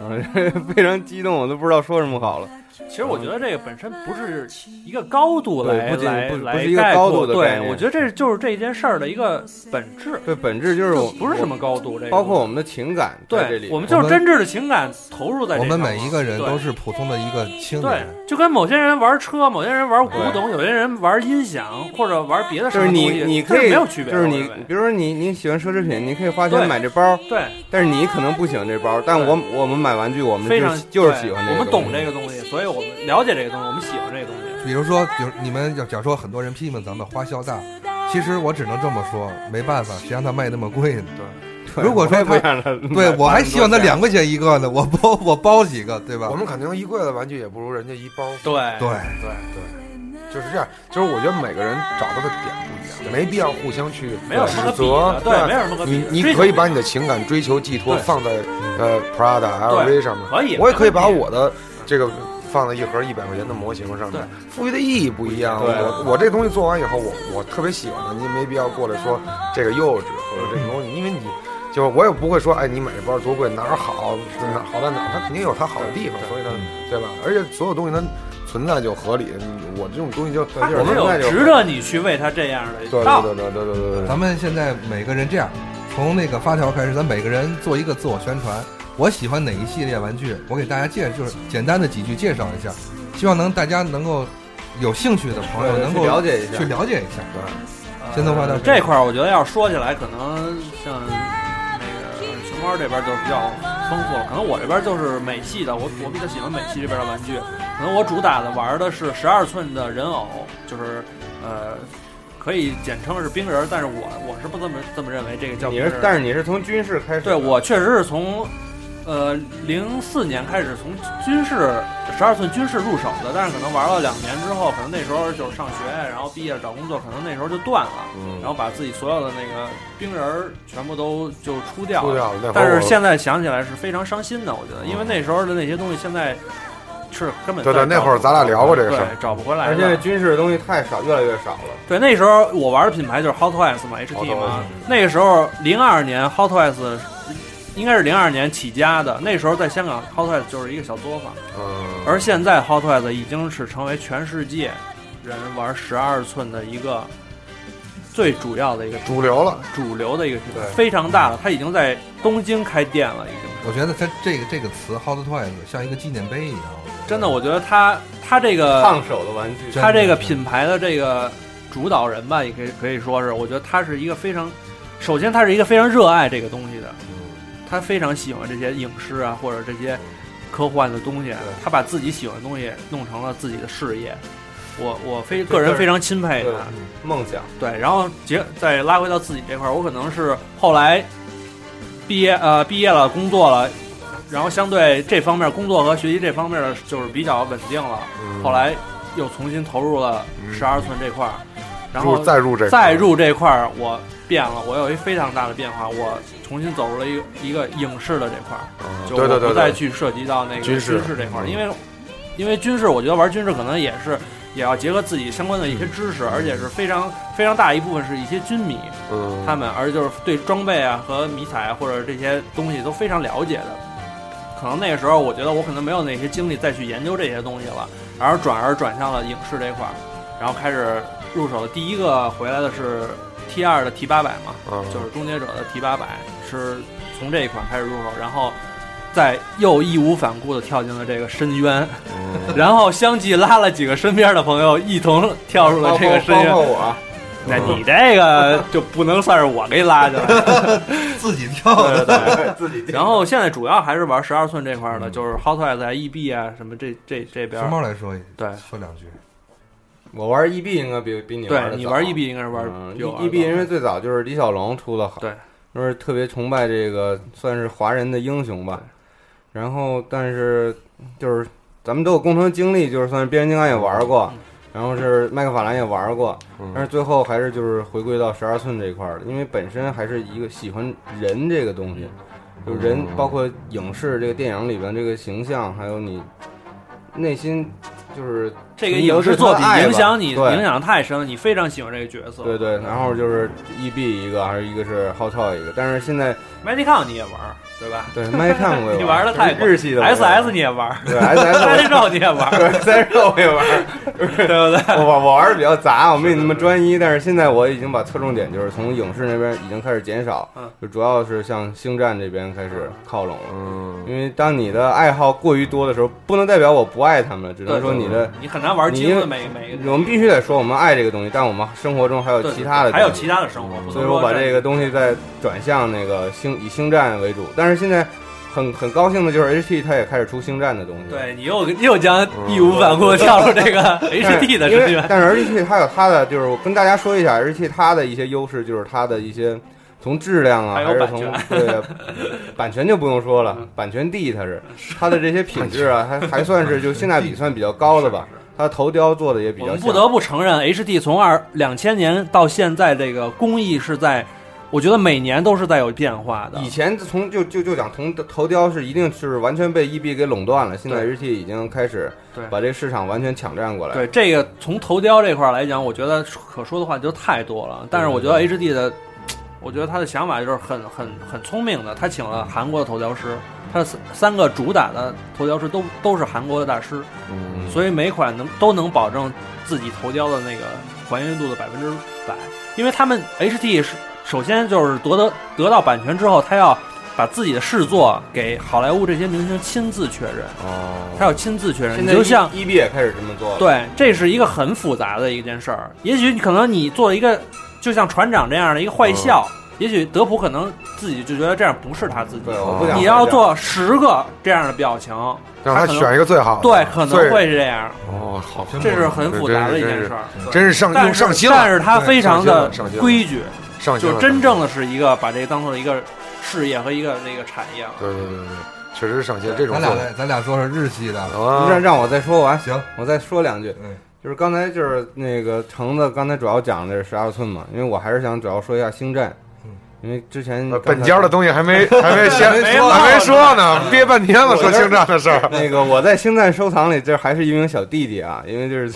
然后 非常激动，我都不知道说什么好了。其实我觉得这个本身不是一个高度来对不仅不不来来是一个概括高度的对，我觉得这就是这件事儿的一个本质，对，本质就是我不是什么高度，这个包括我们的情感在这对里，，我们就是真挚的情感投入在这我们每一个人都是普通的一个青对年，，就跟某些人玩车，某些人玩古董，有些人玩音响或者玩别的是么东西，你，你可以没有区别。就是你比如说你你喜欢奢侈品，你可以花钱买这包，对，但是你可能不喜欢这包，但我我们买玩具，我们非常就是就是喜欢这个，我们懂这个东西，所以我们了解这个东西，我们喜欢这个东西。比如说，比如你们要假如说很多人批评咱们花销大，其实我只能这么说，没办法，谁让它卖那么贵呢？对如果说他对我还希望他两，块钱一个呢，我包我包几个，对吧我？们肯定一柜子玩具也不如人家一包。对对，对对，就是这样。就是我觉得每个人找到的点不一样，没必要互相去指责，。对，没有什么可比你你可以把你的情感追求寄托放在呃 Prada、LV 上面，可以我也可以把我的这个放在一盒一百块钱的模型上面，赋予的意义不一样。我我这东西做完以后，我我特别喜欢的，你没必要过来说这个幼稚或者这个东西，因为你。就我也不会说，哎，你买这包多贵，哪儿好，哪儿好在哪儿，它肯定有它好的地方，所以它，对吧？而且所有东西它存在就合理，我这种东西就它我们有值得你去为它这样的对对对对对对，咱们现在每个人这样，从那个发条开始，咱每个人做一个自我宣传。我喜欢哪一系列玩具，我给大家介就是简单的几句介绍一下，希望能大家能够有兴趣的朋友能够了解一下去了解一下。呃真的话倒是这块儿，我觉得要说起来，可能像那个熊猫这边就比较丰富了。可能我这边就是美系的，我我比较喜欢美系这边的玩具。可能我主打的玩的是十二寸的人偶，就是呃，可以简称是冰人儿，但是我我是不这么这么认为，这个叫你冰人儿，。是但是你是从军事开始，对我确实是从呃零四年开始从军事十二寸军事入手的，但是可能玩了两年之后，可能那时候就是上学，然后毕业找工作，可能那时候就断了，嗯然后把自己所有的那个兵人儿全部都就出掉出掉了但是现在想起来是非常伤心的，我觉得，因为那时候的那些东西现在是根本对对那会儿咱俩聊过这个事儿对找不回来而且。军事的东西太少，越来越少了。对，那时候我玩的品牌就是 Hot Toys 嘛，HT 嘛。那个时候零二年 Hot Toys 应该是零二年起家的，那时候在香港 Hot Toys 就是一个小作坊，嗯，而现在 Hot Toys 已经是成为全世界人玩十二寸的一个最主要的一个主流了，主流的一个品牌，对非常大了。它已经在东京开店了，已经是。我觉得它这个这个词 “hot toys” 像一个纪念碑一样。真的，我觉得它它这个烫手的玩具，真他这个品牌的这个主导人吧，也可以可以说是，我觉得他是一个非常，首先他是一个非常热爱这个东西的，他非常喜欢这些影视啊或者这些科幻的东西，他把自己喜欢的东西弄成了自己的事业。我我非个人非常钦佩对他，梦想，对，然后结再拉回到自己这块儿，我可能是后来毕业呃毕业了，工作了，然后相对这方面工作和学习这方面的就是比较稳定了，嗯。后来又重新投入了十二寸这块儿，然后再入这再入这块儿，我变了，我有一非常大的变化，我重新走入了一个一个影视的这块儿，嗯就我不再去涉及到那个军军事事这块儿，嗯因为因为军事，我觉得玩军事可能也是也要结合自己相关的一些知识，而且是非常非常大一部分是一些军迷，嗯，他们而就是对装备啊和迷彩啊或者这些东西都非常了解的。可能那个时候，我觉得我可能没有那些精力再去研究这些东西了，然后转而转向了影视这块儿，然后开始入手的第一个回来的是 T 二的 T 八百嘛，嗯就是终结者的 T 八百，是从这一款开始入手，然后再又义无反顾的跳进了这个深渊，嗯 然后相继拉了几个身边的朋友一同跳入了这个深渊包括。我，那你这个就不能算是我给你拉进来 的，自己跳对的，对对。自己然后现在主要还是玩十二寸这块儿的，就是 Hot Toys 啊、EB 啊什么这这这边熊儿。猫来说，对说两句。我玩 EB 应该比比你玩的对你玩 EB 应该是玩嗯比我玩得 EB，因为最早就是李小龙出的好，对，就是特别崇拜这个算是华人的英雄吧。然后，但是就是咱们都有共同的经历，就是算是变形金刚也玩过，嗯。然后是麦克法兰也玩过，嗯。但是最后还是就是回归到十二寸这一块儿的，因为本身还是一个喜欢人这个东西，就人嗯包括影视这个电影里边这个形象，还有你内心就是这个影视作品影响你，影响太深了，你非常喜欢这个角色。对对，然后就是 EB 一个，还是一个是 Hot Toy 一个，但是现在 m a d i c o n 你也玩，对吧？对 m y c a m 我也 你玩的太日系的我也玩 SS 你也玩，对 SS 三肉你也玩，对三肉我也玩，对不对？我玩我玩的比较杂，我没你那么专一，但是现在我已经把侧重点就是从影视那边已经开始减少嗯，就主要是向星战这边开始靠拢了。嗯因为当你的爱好过于多的时候，不能代表我不爱他们了，只能说你的。你很难玩精的每每。我们必须得说，我们爱这个东西，但我们生活中还有其他的，还有其他的生活，所以说我把这个东西再转向那个星以星战为主。但是现在很很高兴的就是 HT 它也开始出星战的东西。对你又又将义无反顾的跳入这个 HT 的因为深渊。但是 HT 它有它的，就是我跟大家说一下，HT 它的一些优势就是它的一些从质量啊，还还是从对版权就不用说了，版权地它是它的这些品质啊，还还算是就性价比算比较高的吧。它头雕做的也比较像我们不得不承认，H D 从二两千年到现在，这个工艺是在，我觉得每年都是在有变化的以。前从就就就讲从头雕是一定是完全被 EB 给垄断了，现在 HT 已经开始对把这个市场完全抢占过来。对这个从头雕这块儿来讲，我觉得可说的话就太多了。但是我觉得 H D 的，我觉得他的想法就是很很很聪明的。他请了韩国的头雕师，他三三个主打的头雕师都都是韩国的大师，嗯所以每款能都能保证自己头雕的那个还原度的百分之百。因为他们 HT 是首先就是夺得得到版权之后，他要。把自己的那个还原度的百分之百。因为他们 HT 是首先就是得得得到版权之后，他要把自己的试作给好莱坞这些明星亲自确认，哦，他要亲自确认。现在你就像 EB 也开始这么做了。对，这是一个很复杂的一件事儿。也许可能你做一个，就像船长这样的一个坏笑，也许德普可能自己就觉得这样不是他自己。对，我不想你要做十个这样的表情，让他可能选一个最好的，对，可能会是这样。哦，好，这是很复杂的一件事儿。真是上但是用上心了，但是他非常的上心规矩，上心，就真正的是一个把这个当做一个事业和一个那个产业了。对对对对，确实是上心。这种咱俩，咱俩说说日系的。啊让，让我再说完，行，我再说两句。嗯，就是刚才就是那个橙子刚才主要讲的是十二寸嘛，因为我还是想主要说一下星战，嗯因为之前本家的东西还没 还没先没说还没说呢，憋半天了，说星战的事儿。那个我在星战收藏里，这还是一名小弟弟啊，因为就是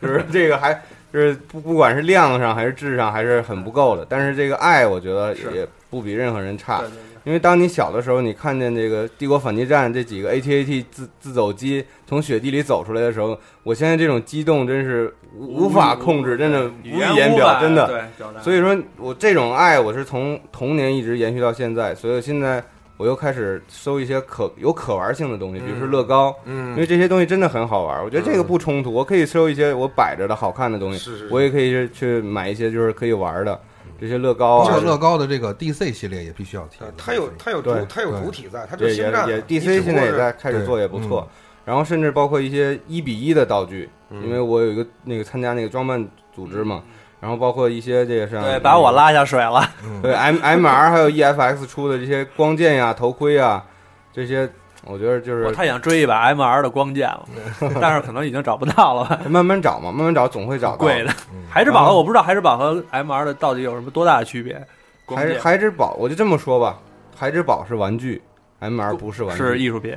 就是这个还就是不不管是量上还是质上还是很不够的，但是这个爱我觉得也不比任何人差。因为当你小的时候，你看见这个《帝国反击战》这几个 AT-AT 自自走机从雪地里走出来的时候，我现在这种激动真是无无法控制，真的无以言表，真的。对，所以说我这种爱，我是从童年一直延续到现在，所以现在我又开始收一些可有可玩性的东西，比如说乐高，因嗯，为这些东西真的很好玩。我觉得这个不冲突，我可以收一些我摆着的好看的东西，是是，我也可以是去买一些就是可以玩的这些乐高啊包括。乐高的这个 DC 系列也必须要提呃。它有它有主对它有主体在，它就也也是星战也 DC 现在也在开始做，也不错。然后甚至包括一些一比一的道具，嗯因为我有一个那个参加那个装扮组织嘛，然后包括一些这个像对，把我拉下水了。对 M M R 还有 E F X 出的这些光剑呀、头盔呀，这些我觉得就是我太想追一把 M R 的光剑了，但是可能已经找不到了，慢慢找嘛，慢慢找总会找到。贵的。孩之宝，我不知道孩之宝和 M R 的到底有什么多大的区别？光孩孩之宝，我就这么说吧，孩之宝是玩具，M R 不是玩具，是艺术品，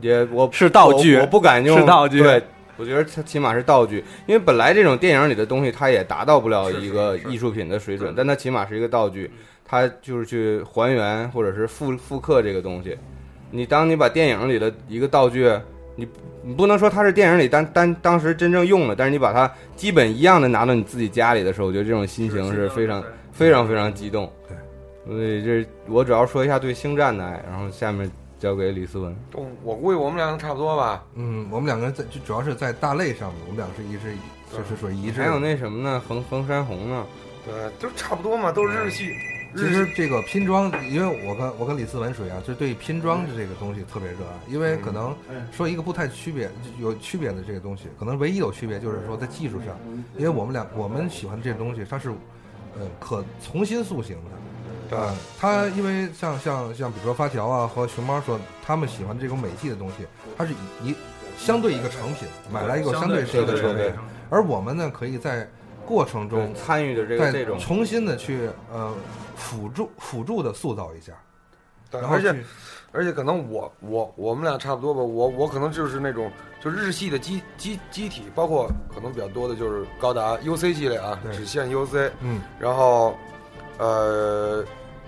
也我是道具我，我不敢用是道具对，我觉得它起码是道具，因为本来这种电影里的东西，它也达到不了一个艺术品的水准，但它起码是一个道具，它就是去还原或者是复复刻这个东西。你当你把电影里的一个道具，你你不能说它是电影里当当当时真正用的，但是你把它基本一样的拿到你自己家里的时候，我觉得这种心情是非常非常非常激动。对，所以这我主要说一下对星战的爱，然后下面交给李思文。我我估计我们俩差不多吧。嗯，我们两个人在就主要是在大类上面，我们两个是一致，就是属于一致。还有那什么呢？横横山红呢？对，都差不多嘛，都是日系。其实这个拼装，因为我跟我跟李思文属于啊，就对拼装的这个东西特别热爱。因为可能说一个不太区别有区别的这个东西，可能唯一有区别就是说在技术上，因为我们俩我们喜欢这个东西，它是呃可重新塑形的。对啊，它因为像像像比如说发条啊和熊猫说他们喜欢这种美系的东西，它是以一相对一个成品买来一个相对是一个成品，而我们呢可以在过程中参与的这个再这种，重新的去呃辅助辅助的塑造一下，对，而且而且可能我我我们俩差不多吧，我我可能就是那种就日系的机机机体，包括可能比较多的就是高达 UC 系列啊，对。只限 UC，嗯。然后呃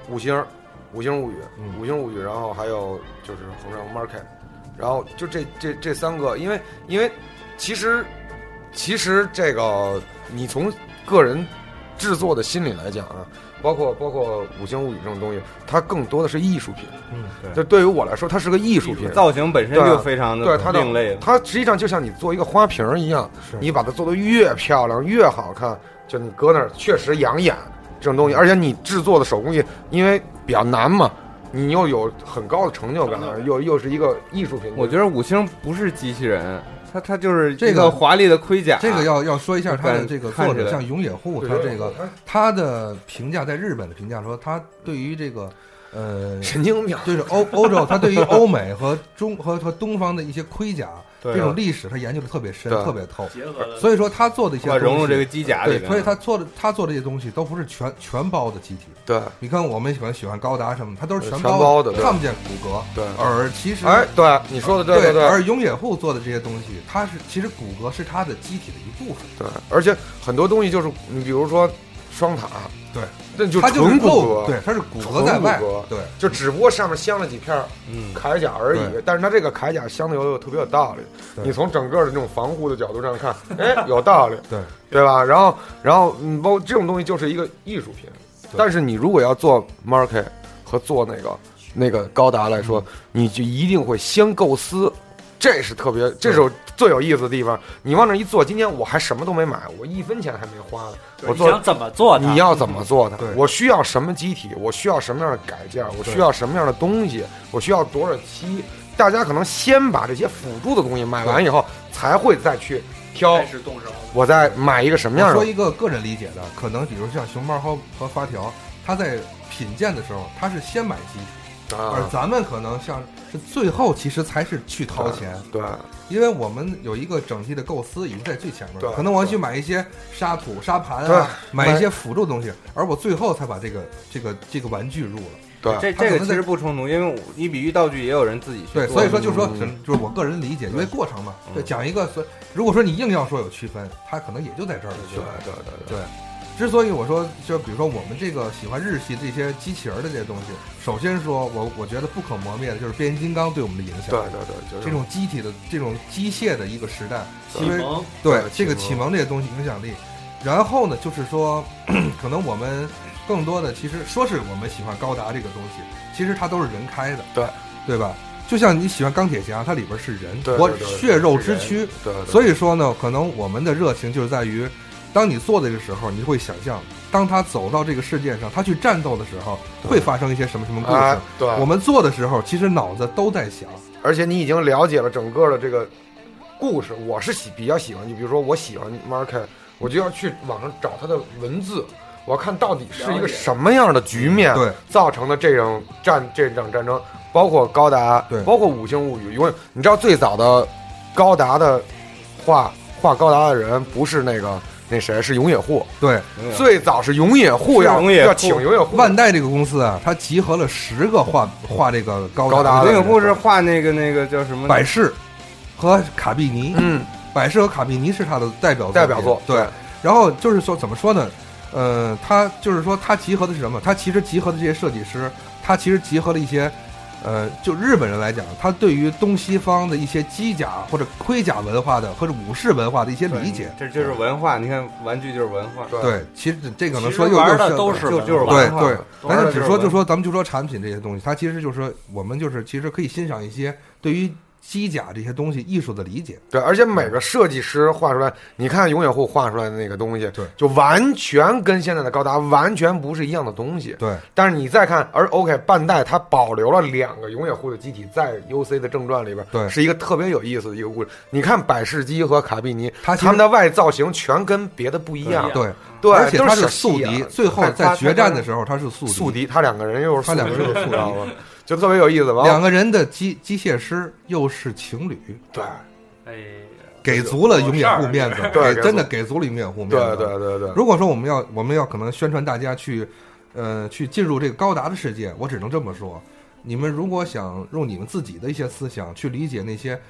五星五星物语嗯。五星物语，然后还有就是红山 Market，然后就这这这三个，因为因为其实其实这个你从个人制作的心理来讲啊，包括包括五星物语这种东西，它更多的是艺术品。嗯对就对于我来说，它是个艺术品。造型本身对就非常的对它的另类。它实际上就像你做一个花瓶一样，是你把它做的越漂亮越好看，就你搁那儿确实养眼。这种东西，而且你制作的手工艺，因为比较难嘛，你又有很高的成就感，又又是一个艺术品。我觉得五星不是机器人，它它就是这个华丽的盔甲。这个要要说一下他的这个作者，像永野户，他这个他的评价在日本的评价说，他对于这个呃，神经病。就是欧欧洲，他对于欧美和中和和东方的一些盔甲对这种历史，他研究的特别深，特别透。结合的所以说他做的一些东西把融入这个机甲里对，所以他做的他做的这些东西都不是全全包的机体。对你看我们喜欢喜欢高达什么的，它都是全包包的看不见骨骼。对而其实哎，对你说的对对对而永野户做的这些东西，它是其实骨骼是它的机体的一部分。对，而且很多东西就是你比如说双塔，对，那就它就是纯骨骼，对，它是骨骼在外骨骼，对，就只不过上面镶了几片嗯，铠甲而已对。但是它这个铠甲镶的又有特别有道理，对你从整个的这种防护的角度上看，哎，有道理，对对吧？然后，然后，嗯，包括这种东西就是一个艺术品。但是你如果要做 market 和做那个那个高达来说，你就一定会先构思，这是特别，这是最有意思的地方。你往那一坐，今天我还什么都没买，我一分钱还没花呢，我做你想怎么做它？你要怎么做它对？我需要什么机体？我需要什么样的改件？我需要什么样的东西？我需要多少期？大家可能先把这些辅助的东西买完以后，才会再去挑开，始动手。我再买一个什么样的说？一个个人理解的，可能比如像熊猫和和发条，他在品鉴的时候，他是先买机体，而啊，咱们可能像是最后其实才是去掏钱，对因为我们有一个整体的构思已经在最前面了，对可能我要去买一些沙土、沙盘对啊，买一些辅助东西，而我最后才把这个这个这个玩具入了。对这这个其实不冲突，因为我一比喻道具也有人自己去对，所以说就是说，嗯就是我个人理解，因为过程嘛，讲一个，所以如果说你硬要说有区分，它可能也就在这儿了。对对对对对，之所以我说，就比如说我们这个喜欢日系这些机器人儿的这些东西，首先说我我觉得不可磨灭的就是变形金刚对我们的影响。对对对，就是这种机体的这种机械的一个时代，因为启蒙，对对这个启启蒙这些东西影响力。然后呢，就是说，可能我们更多的其实说是我们喜欢高达这个东西，其实它都是人开的，对对吧？就像你喜欢钢铁侠，它里边是人，对活对对对血肉之躯，对对，所以说呢，可能我们的热情就是在于，当你做的这个时候，你会想象，当他走到这个世界上，他去战斗的时候，会发生一些什么什么故啊事。对，我们做的时候，其实脑子都在想，而且你已经了解了整个的这个故事。我是喜比较喜欢，就比如说我喜欢 Mark，我就要去网上找他的文字，我要看到底是一个什么样的局面对造成的这种战这场战争，包括高达，对包括五星物语。因为你知道最早的高达的画画高达的人不是那个那谁，是永野户。对，最早是永野户要永野护要请永野护万代这个公司啊，它集合了十个画画这个高高达永野户是画那个那个叫什么百事和卡比尼，嗯，百事和卡比尼是他的代表作代表作品对。然后就是说怎么说呢？呃，他就是说他集合的是什么？他其实集合的这些设计师，他其实集合了一些。呃，就日本人来讲，他对于东西方的一些机甲或者盔甲文化的或者武士文化的一些理解，这就是文化。你看玩具就是文化，对对，其实这可能说又又是就就是文化。对对，咱就只说就是就说咱们就说产品这些东西，它其实就是说我们就是其实可以欣赏一些对于机甲这些东西艺术的理解。对，而且每个设计师画出来，你看永远护画出来的那个东西，对就完全跟现在的高达完全不是一样的东西。对，但是你再看，而 OK 半代它保留了两个永远护的机体在 UC 的正传里边，对是一个特别有意思的一个故事。你看百事基和卡比尼，他他们的外造型全跟别的不一样。对，对，而且他是都是宿敌啊，最后在决战的，时候他是宿宿敌，他两个人又是他两个人又是宿敌？就特别有意思。吧，两个人的机机械师又是情侣，对哎呀，给足了永远护面子，对给真的给足了永远护面子。对对对对，如果说我们要我们要可能宣传大家去，呃，去进入这个高达的世界，我只能这么说：你们如果想用你们自己的一些思想去理解那些，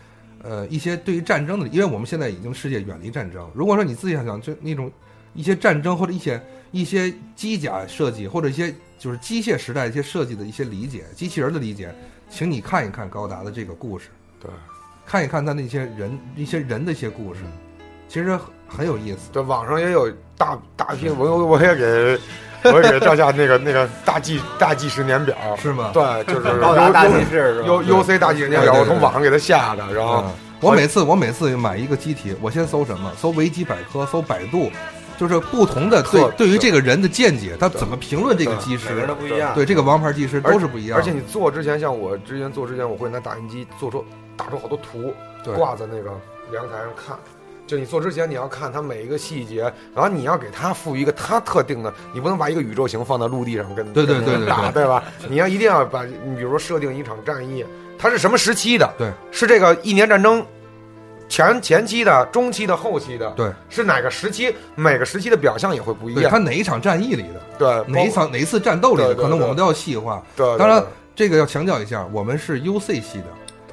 呃，一些对于战争的，因为我们现在已经世界远离战争。如果说你自己想想就那种一些战争或者一些一些机甲设计或者一些就是机械时代一些设计的一些理解，机器人的理解，请你看一看高达的这个故事，对，看一看他那些人一些人的一些故事，其实很很有意思。这网上也有大大批，我我也给我也给赵夏那个那个大计大计时年表，是吗？对，就是 高达大骑士是吧？U U C 大计时年表，对对对我从网上给他下的，然后嗯，我每次我每次买一个机体，我先搜什么？搜维基百科，搜百度，就是不同的对对于这个人的见解，他怎么评论这个技师每个人都，不一样。对这个王牌技师都是不一样。而且你做之前，像我之前做之前，我会拿打印机做出打出好多图，对挂在那个阳台上看。就你做之前，你要看它每一个细节，然后你要给它赋予一个它特定的，你不能把一个宇宙型放在陆地上跟对对对对打，对吧？你要一定要把，你比如说设定一场战役，它是什么时期的？对，是这个一年战争前前期的、中期的、后期的，对，是哪个时期？每个时期的表象也会不一对样。他哪一场战役里的，对，哪一场哪一次战斗里的，对对对可能我们都要细化。对，对当然这个要强调一下，我们是 UC 系的，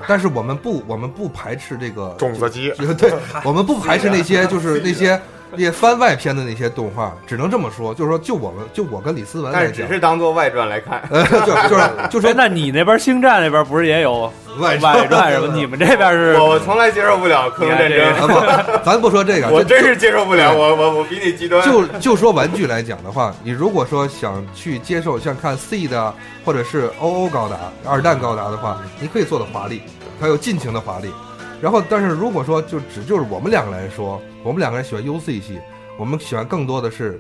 但是我们不我们不排斥这个种子机，对，我们不排斥那些就是那些 那些番外篇的那些动画，只能这么说，就是说，就我们就我跟李思文但是只是当做外传来看。呃，就就是就说哎那你那边星战那边不是也有外外传什么？你们这边是我我从来接受不了克隆战争，咱不说这个，我真是接受不了，我我我比你极端。就就说玩具来讲的话，你如果说想去接受像看 C 的或者是 OO 高达、二弹高达的话，你可以做的华丽，还有尽情的华丽。然后，但是如果说就只就是我们两个来说，我们两个人喜欢 UC 系，我们喜欢更多的是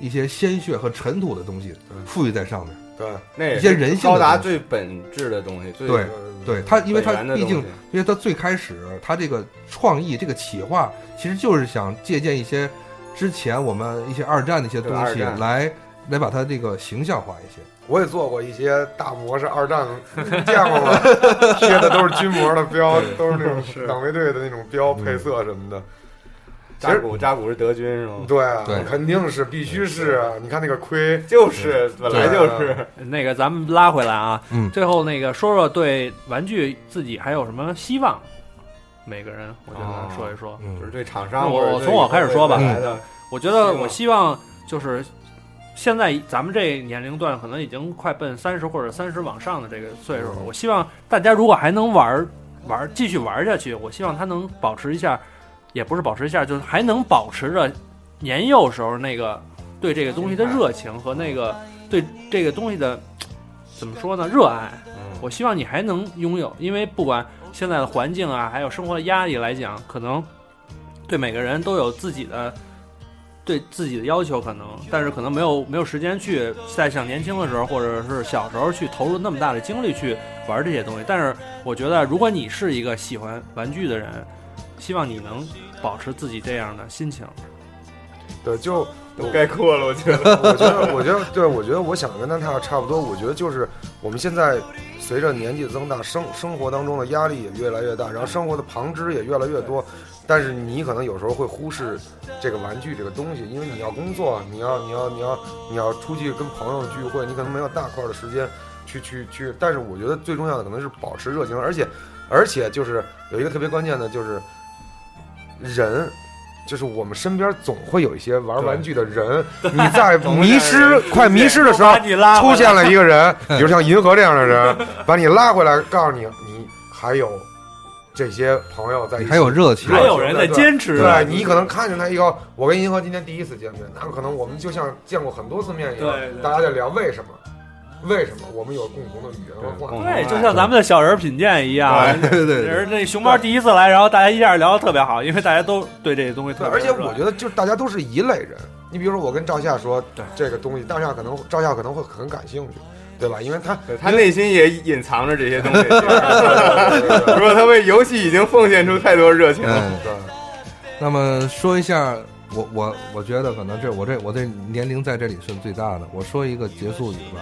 一些鲜血和尘土的东西赋予在上面。对，那一些人性的高达最本质的东西，最对对它，因为它毕竟因为它最开始它这个创意、这个企划，其实就是想借鉴一些之前我们一些二战的一些东西来来把它这个形象化一些。我也做过一些大模式二战，见过吗？贴的都是军模的标，都是那种党卫队的那种标配色什么的。扎古扎古是德军是吗？对啊，对肯定是，必须是啊！你看那个盔，就是本来就是那个，咱们拉回来啊，嗯最后那个说说对玩具自己还有什么希望？每个人，我觉哦得说一说。嗯就是对厂商那我从我开始说吧未来的我觉得我希望就是现在咱们这年龄段可能已经快奔三十或者三十往上的这个岁数了。我希望大家如果还能玩儿玩儿继续玩下去，我希望他能保持一下，也不是保持一下，就是还能保持着年幼时候那个对这个东西的热情和那个对这个东西的怎么说呢热爱。我希望你还能拥有，因为不管现在的环境啊，还有生活的压力来讲，可能对每个人都有自己的对自己的要求，可能，但是可能没有没有时间去在像年轻的时候或者是小时候去投入那么大的精力去玩这些东西。但是我觉得，如果你是一个喜欢玩具的人，希望你能保持自己这样的心情。对，就都概括了，我觉得。我觉得，我觉得，对，我觉得我想跟他差差不多。我觉得就是我们现在随着年纪的增大，生生活当中的压力也越来越大，然后生活的旁支也越来越多。但是你可能有时候会忽视这个玩具这个东西，因为你要工作，你要你要你要你要出去跟朋友聚会，你可能没有大块的时间去去去。但是我觉得最重要的可能是保持热情，而且而且就是有一个特别关键的就是人。就是我们身边总会有一些玩玩具的人，你在迷失、快迷失的时候，出现了一个人，比如像银河这样的人，把你拉回来，告诉你，你还有这些朋友在一起，还有热情还有人在坚持对你可能看见他以后，我跟银河今天第一次见面，那可能我们就像见过很多次面一样对，大家在聊为什么，为什么我们有共同的语言和话题。对，就像咱们的小人品鉴一样。对对对人那熊猫第一次来，然后大家一下聊的特别好，因为大家都对这些东西特，别。而且我觉得就是大家都是一类人。你比如说，我跟赵夏说对这个东西，赵夏可能赵夏可能会很感兴趣，对吧？因为他他内心也隐藏着这些东西。对 如果他为游戏已经奉献出太多热情了，嗯，那么说一下，我我我觉得可能这我这我这年龄在这里是最大的。我说一个结束语吧，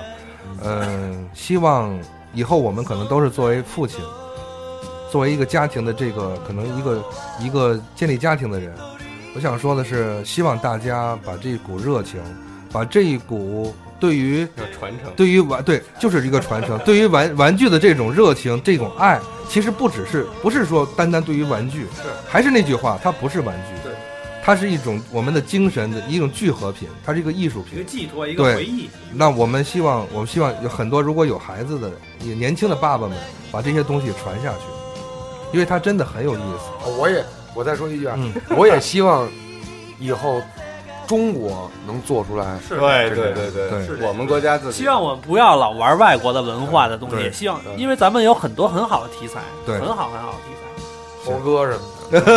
嗯、希望以后我们可能都是作为父亲，作为一个家庭的这个可能一个一个建立家庭的人，我想说的是，希望大家把这股热情，把这一股对于要传承。对于玩对就是一个传承，对于玩玩具的这种热情、这种爱，其实不只是不是说单单对于玩具，还是那句话，它不是玩具，对，它是一种我们的精神的一种聚合品，它是一个艺术品一个。寄托，一个回忆。那我们希望，我们希望有很多如果有孩子的也年轻的爸爸们，把这些东西传下去，因为它真的很有意思。我也我再说一句啊，嗯我也希望以后中国能做出来。是对对对对对，我们国家自己希望我们不要老玩外国的文化的东西，希望，因为咱们有很多很好的题材，对。很好很好的题材，猴哥什么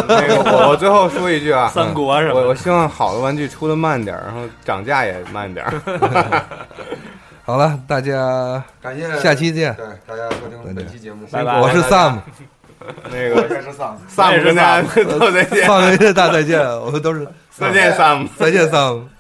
那个我我最后说一句啊，三国什么的。我我希望好的玩具出的慢点儿，然后涨价也慢点儿。好了，大家感谢下期见。对大家收听本期节目，拜拜。我是 Sam，那个我也是丧。Sam 跟大家说再见，放一个大再见，我们都是使劲儿扫使劲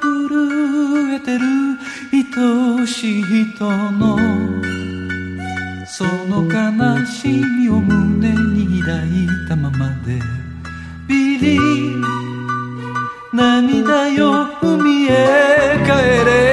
震えてる愛しい人のその悲しみを胸に抱いたままでビリー涙よ海へ帰れ。